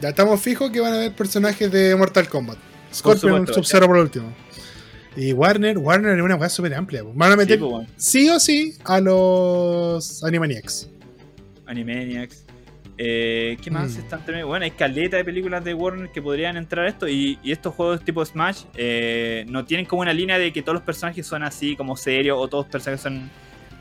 B: Ya estamos fijos que van a haber personajes de Mortal Kombat. Scorpion, Sub-Zero por último. Y Warner, Warner es una weá súper amplia. Van a
A: Sí,
B: meter
A: pues,
B: sí o sí a los Animaniacs.
A: Animaniacs. Eh, ¿Qué más
B: Mm.
A: están teniendo? Bueno, hay caleta de películas de Warner que podrían entrar a esto. Y, y estos juegos tipo Smash eh, no tienen como una línea de que todos los personajes son así, como serios, o todos los personajes son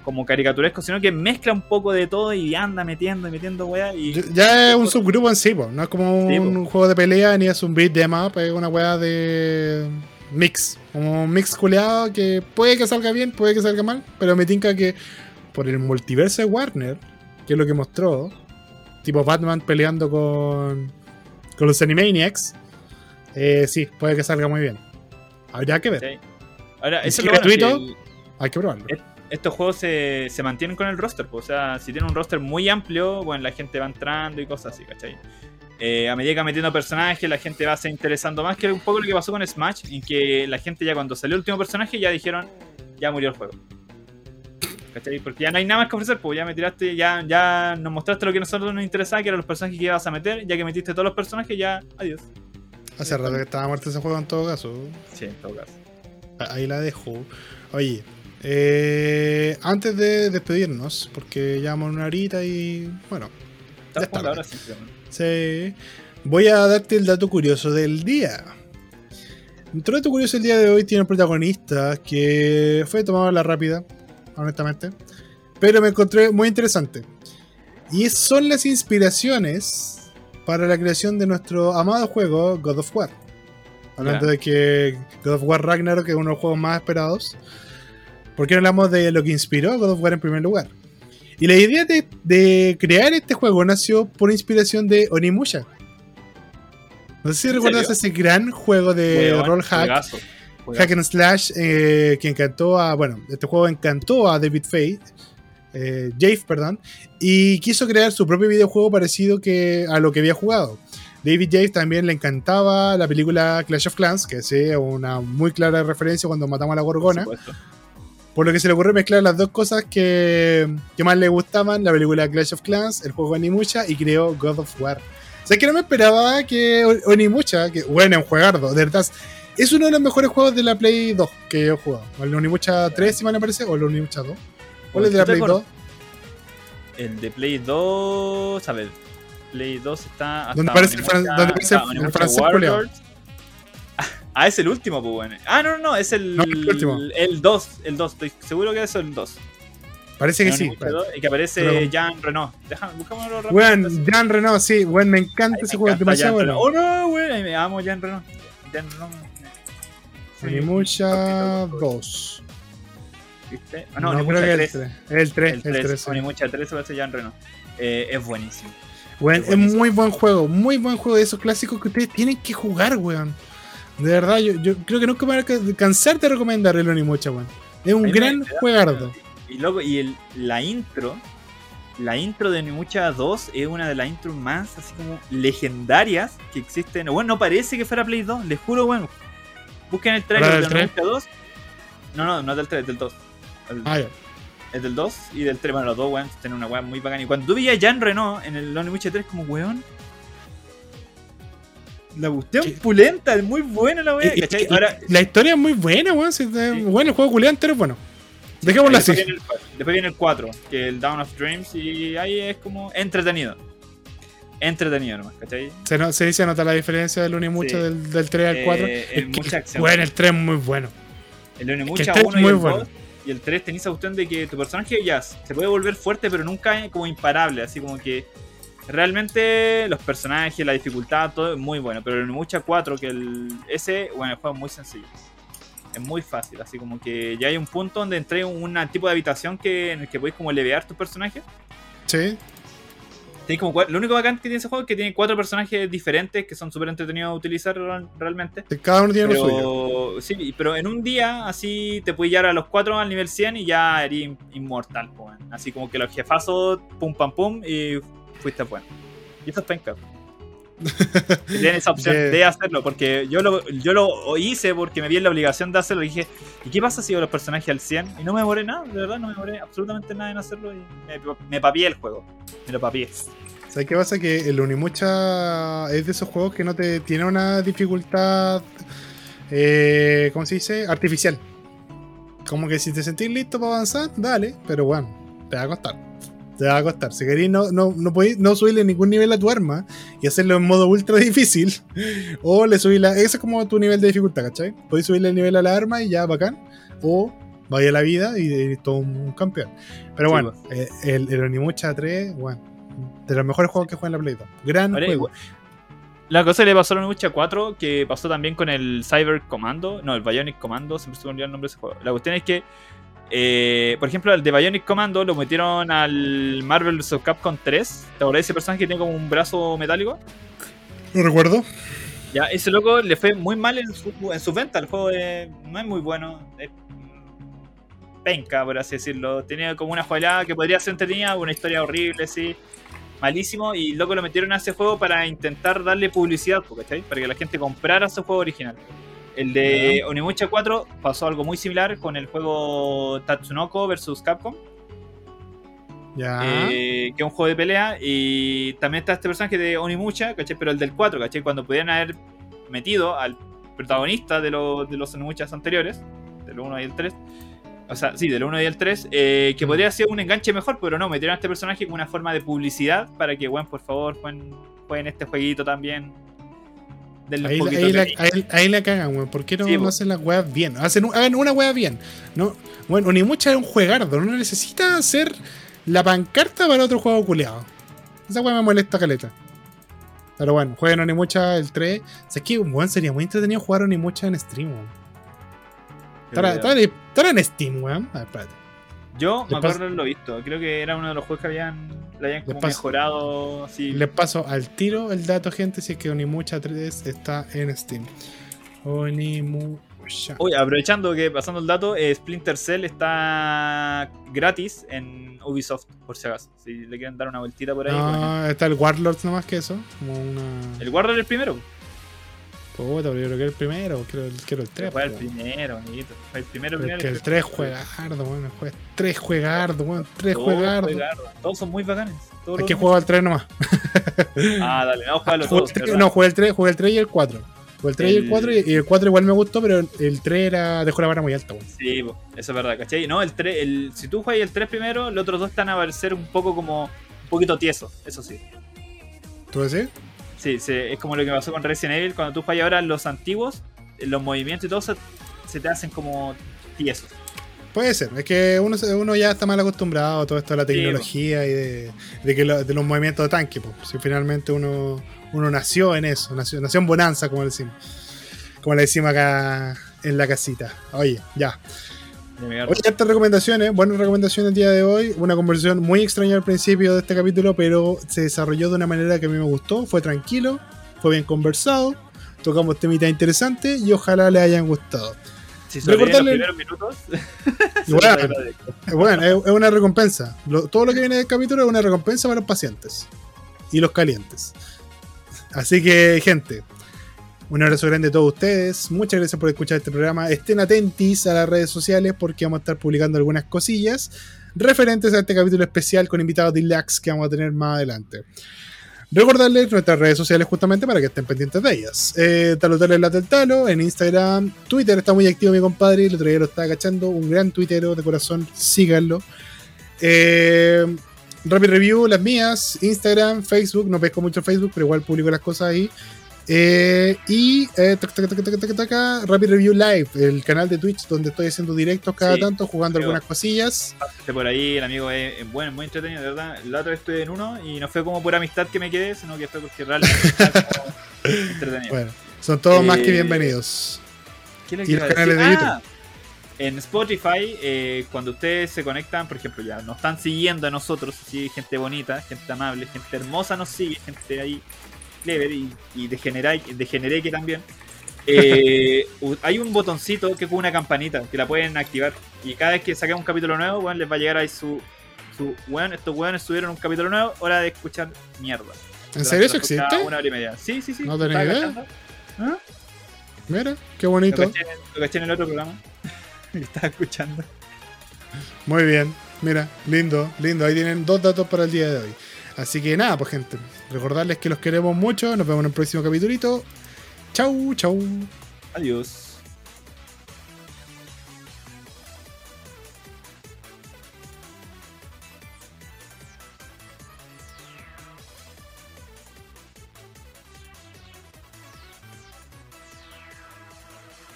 A: como caricaturescos, sino que mezcla un poco de todo y anda metiendo y metiendo weá. Y
B: Ya- es un subgrupo en sí, po. no es como
A: Sí,
B: un juego de pelea ni es un beat de map, es una weá de mix. Como un mix culeado que puede que salga bien, puede que salga mal, pero me tinca que por el multiverso de Warner, que es lo que mostró, tipo Batman peleando con, con los Animaniacs, eh, sí, puede que salga muy bien. Habría que ver,
A: ¿cachai? Ahora,
B: ¿Y
A: eso
B: si
A: es lo bueno,
B: gratuito?
A: que el-
B: hay que probarlo.
A: Estos juegos se, se mantienen con el roster, pues, o sea, si tienen un roster muy amplio, bueno, la gente va entrando y cosas así, ¿cachai? Eh, a medida que va metiendo personajes, la gente va se interesando más, que es un poco lo que pasó con Smash, en que la gente ya cuando salió el último personaje ya dijeron, ya murió el juego. ¿Cachai? Porque ya no hay nada más que ofrecer, pues ya me tiraste, ya, ya nos mostraste lo que a nosotros nos interesaba, que eran los personajes que ibas a meter, ya que metiste todos los personajes, ya, adiós.
B: Hace rato que estaba muerto ese juego en todo caso.
A: Sí, en todo caso.
B: Ahí la dejo. Oye, eh, antes de despedirnos, porque ya vamos una horita y bueno,
A: Estamos jugando
B: bien.
A: ahora sí,
B: sí, voy a darte el dato curioso del día. Nuestro dato curioso del día de hoy tiene un protagonista que fue tomado a la rápida, honestamente, pero me encontré muy interesante. Y son las inspiraciones para la creación de nuestro amado juego God of War. Hablando de que God of War Ragnarok es uno de los juegos más esperados. ¿Por qué no hablamos de lo que inspiró a God of War en primer lugar? Y la idea de, de crear este juego nació por inspiración de Onimusha. No sé si
A: ¿En
B: recuerdas
A: serio?
B: ese gran juego de
A: Weón,
B: roll hack,
A: juegazo, juegazo.
B: hack and slash eh, que encantó a. Bueno, este juego encantó a David Fate. eh, Jave, perdón, y quiso crear su propio videojuego parecido que a lo que había jugado. David Jave también le encantaba la película Clash of Clans, que es una muy clara referencia cuando matamos a la Gorgona.
A: Por.
B: Por lo que se le ocurrió mezclar las dos cosas que, que más le gustaban, la película Clash of Clans, el juego Onimucha, y creó God of War. O sea, que no me esperaba que Onimucha, que bueno, es un juegardo, de verdad, es uno de los mejores juegos de la Play 2 que he jugado. O el Onimucha 3, si mal me parece, o el Onimucha 2. ¿Cuál es de la
A: ¿Tú te
B: Play 2?
A: acuerdas? El de Play 2. A ver. Play 2 está. hasta
B: ¿Dónde aparece el
A: Onimucha-
B: fran- dónde aparece el
A: Onimucha
B: francés.
A: Ah, es el último, pues bueno. Ah, no, no, no, es el.
B: No, el último.
A: El 2. El 2. Estoy seguro que es el 2.
B: Parece que
A: El
B: sí.
A: 2, Y que aparece
B: Pero-
A: Jean Renault. Déjame, buscámoslo rápido.
B: Weón, Jean Renault, sí, weón, me encanta
A: Ay,
B: ese
A: me
B: juego,
A: encanta
B: demasiado bueno.
A: Oh no, weón. Me amo Jean Renault. Jean Renault. Sí,
B: Onimucha
A: poquito, poquito.
B: 2.
A: ¿Viste? Ah,
B: No,
A: no,
B: creo
A: Onimucha
B: que
A: 3.
B: el 3. El 3,
A: El
B: el
A: 3,
B: 3. sí.
A: Onimucha 3 va a ser Jean Renault. Eh, es buenísimo.
B: Weón,
A: Es
B: es
A: buenísimo.
B: muy buen juego, muy buen juego de esos clásicos que ustedes tienen que jugar, weón. De verdad, yo, yo creo que nunca me voy a ca- cansar de recomendar el Onimucha, weón. Es un gran juegardo.
A: Y luego, y el, la intro, la intro de Onimucha 2 es una de las intros más así como legendarias que existen. Bueno, no parece que fuera Play 2, les juro, bueno. Busquen el trailer
B: ¿La
A: de
B: del?
A: Onimucha 2. No, no, no es del 3, es del 2. El-
B: Ah, ya.
A: Es del 2 y del 3. Bueno, los dos, weón, tienen una weá muy bacana. Y cuando tú veías a Jean Renault en el Onimucha 3, como weón. La cuestión
B: Sí.
A: pulenta, es muy buena la weá,
B: Y- y-
A: ¿cachai?
B: y-
A: Ahora,
B: la historia es muy buena, weón.
A: Sí.
B: Bueno, el juego culiado entero es bueno. Dejémoslo
A: Después
B: así.
A: viene, el, después viene el 4, que es el Down of Dreams, y ahí es como entretenido. Entretenido nomás, ¿cachai?
B: Se, no- se dice nota la diferencia del Onimucha
A: Sí.
B: del, del 3 al 4.
A: Eh,
B: es
A: es mucha acción.
B: bueno, el 3 es muy bueno.
A: El
B: Es
A: Onimucha
B: que el tres
A: 1
B: es
A: y
B: muy
A: el
B: bueno.
A: 2 y el 3 tenía esa cuestión de que tu personaje ya se puede volver fuerte, pero nunca es como imparable, así como que realmente los personajes, la dificultad, todo es muy bueno. Pero el Onimucha 4, que el ese, bueno, el juego es muy sencillo. Es muy fácil, así como que ya hay un punto donde entré en un tipo de habitación que, en el que podéis como levear tus personajes.
B: Sí.
A: Como cua- lo único bacán que tiene ese juego es que tiene cuatro personajes diferentes que son súper entretenidos de utilizar real- realmente.
B: Cada uno tiene lo suyo.
A: Pero, sí, pero en un día así te puedes llegar a los cuatro al nivel 100 y ya eres in- inmortal. weón. Así como que los jefazos, pum pam pum, y fuiste bueno. Y eso es penca. Tienen esa opción
B: De-
A: de hacerlo, porque yo lo, yo lo hice porque me vi en la obligación de hacerlo. Y dije, ¿y qué pasa si hago los personajes al 100? Y no me demoré nada, de verdad, no me demoré absolutamente nada en hacerlo. Y me, me papié el juego. Me lo papié.
B: ¿Sabes qué pasa? Que el Onimucha es de esos juegos que no te tiene una dificultad, eh, ¿cómo se dice? Artificial. Como que si te sentís listo para avanzar, dale, pero bueno, te va a costar. Te va a costar. Si querés no, no, no, podéis no subirle ningún nivel a tu arma y hacerlo en modo ultra difícil, o le subís la... Ese es como tu nivel de dificultad, ¿cachai? Podéis subirle el nivel a la arma y ya, bacán. O vaya la vida y eres todo un campeón. Pero
A: Sí,
B: bueno, eh, el, el Onimucha 3, bueno, de los mejores juegos que juega en la Play 2. Gran
A: Ahora,
B: juego.
A: La cosa que le pasó a Onimucha 4, que pasó también con el Cyber Commando, no, el Bionic Commando, siempre se me olvida el nombre de ese juego. La cuestión es que, eh, por ejemplo, el de Bionic Commando lo metieron al Marvel vs. Capcom 3. ¿Te acordás de ese personaje que tiene como un brazo metálico?
B: No recuerdo.
A: Ya, ese loco le fue muy mal en su, en su venta. El juego no es muy bueno. Es penca, por así decirlo. Tenía como una jugada que podría ser entretenida, una historia horrible, sí. Malísimo. Y loco lo metieron a ese juego para intentar darle publicidad, ¿cachai? Para que la gente comprara su juego original. El de Onimucha 4 pasó algo muy similar con el juego Tatsunoko vs Capcom.
B: Ya.
A: Eh, que es un juego de pelea. Y también está este personaje de Onimucha, ¿cachai? Pero el del 4, ¿cachai? Cuando podían haber metido al protagonista de, los de los Onimuchas anteriores, del 1 y el 3. O sea, sí, del 1 y el 3, eh, que podría ser un enganche mejor, pero no, metieron a este personaje como una forma de publicidad para que, bueno, por favor, jueguen, jueguen este jueguito también. Denle
B: Ahí, la,
A: cariño.
B: ahí- ahí la cagan, weón. ¿Por qué no,
A: Sí,
B: no
A: po.
B: hacen las weas bien? Hacen, un- hagan una wea bien. No, bueno, Onimucha es un juegardo. No necesita hacer la pancarta para otro juego culeado. Esa wea me molesta caleta. Pero bueno, jueguen Onimucha el 3. O sea, es que, weón, sería muy entretenido jugar Onimucha en stream, weón. Estará en Steam, weón. A ver, espérate.
A: Yo me acuerdo de haberlo visto. Creo que era uno de los juegos que habían, le habían como mejorado así.
B: Les paso al tiro el dato, gente, si es que Onimucha 3 está en Steam. Onimucha.
A: Oye, aprovechando que pasando el dato, eh, Splinter Cell está gratis en Ubisoft, por si acaso. Si le quieren dar una vueltita por ahí. por.
B: No, está el Warlords nomás que eso. Como una.
A: el Warrior es el primero.
B: Puta, pero yo creo que el primero. Quiero, el- quiero el 3.
A: Fue el primero, amiguito. Fue el primero, primero.
B: que el 3 juegardo, weón. el jue- 3 juegardo, weón. 3
A: Todos
B: juegardo.
A: juegardos. Todos son muy bacanes. Todos
B: Es
A: los
B: que juego al 3 nomás.
A: Ah, dale, no, juégalo
B: Jugué
A: todos.
B: el no, jugué el 3, jugué el 3 y el 4. Jugué el 3 y el
A: El-
B: 4 y el 4 igual me gustó, pero el 3 era, dejó la vara muy alta, weón.
A: Sí, eso es verdad, ¿cachai? No, el 3, el, si tú juegas el 3 primero, los otros dos están a parecer un poco como. un poquito tiesos, eso sí.
B: ¿Tú decís?
A: Sí, se- es como lo que pasó con Resident Evil. Cuando tú juegas ahora los antiguos, eh, los movimientos y todo se, se te hacen como tiesos.
B: Puede ser, es que uno, uno ya está mal acostumbrado a todo esto de la
A: Sí,
B: tecnología y de, de que lo- de los movimientos de tanque. po. Si finalmente uno, uno nació en eso, nació, nació en bonanza, como le decimos. Como le decimos acá en la casita. Oye, ya. Oye, estas recomendaciones, buenas recomendaciones el día de hoy. Una conversación muy extraña al principio de este capítulo, pero se desarrolló de una manera que a mí me gustó. Fue tranquilo, fue bien conversado. Tocamos temitas interesantes y ojalá les hayan gustado.
A: Si sobreviven los
B: Recordarle-
A: primeros minutos,
B: bueno. Eh, Bueno, es, una recompensa. Todo lo que viene del capítulo es una recompensa para los pacientes y los calientes. Así que, gente, un abrazo grande a todos ustedes. Muchas gracias por escuchar este programa. Estén atentis a las redes sociales porque vamos a estar publicando algunas cosillas referentes a este capítulo especial con invitados deluxe que vamos a tener más adelante. Recordarles nuestras redes sociales justamente para que estén pendientes de ellas. Eh, Talotales Lata el Talo en Instagram, Twitter está muy activo mi compadre, el otro día lo estaba cachando, un gran tuitero de corazón, síganlo. Eh, Rapid Review, las mías, Instagram, Facebook, no pesco mucho Facebook, pero igual publico las cosas ahí. Eh, y eh, tac, tac, tac, tac, tac, tac, Rapid Review Live, el canal de Twitch donde estoy haciendo directos cada
A: Sí,
B: tanto, jugando algunas cosillas.
A: Por ahí, el amigo es, es bueno, muy entretenido, de verdad. La otra vez estuve en uno y no fue como por amistad que me quedé, sino que fue porque realmente como entretenido.
B: Bueno, son todos más que
A: Eh,
B: bienvenidos.
A: ¿Qué le
B: y los canales
A: decir?
B: de
A: Ah, En Spotify, eh, cuando ustedes se conectan, por ejemplo, ya nos están siguiendo a nosotros, así, gente bonita, gente amable, gente hermosa nos sigue, gente ahí clever y, y degenerai- degenereque también. Eh, hay un botoncito que es como una campanita que la pueden activar y cada vez que saquemos un capítulo nuevo, bueno, les va a llegar ahí su, su weón, estos weones subieron un capítulo nuevo, hora de escuchar mierda.
B: ¿En serio eso existe?
A: Una hora y media. Sí, sí, sí.
B: No tenía
A: ¿Estaba
B: idea.
A: ¿Ah?
B: Mira, qué
A: Lo
B: bonito.
A: caché, lo caché en el otro programa. que estaba escuchando.
B: Muy bien, mira, lindo, lindo. Ahí tienen dos datos para el día de hoy. Así que nada, pues gente, recordarles que los queremos mucho. Nos vemos en el próximo capítulito. Chau, chau.
A: Adiós.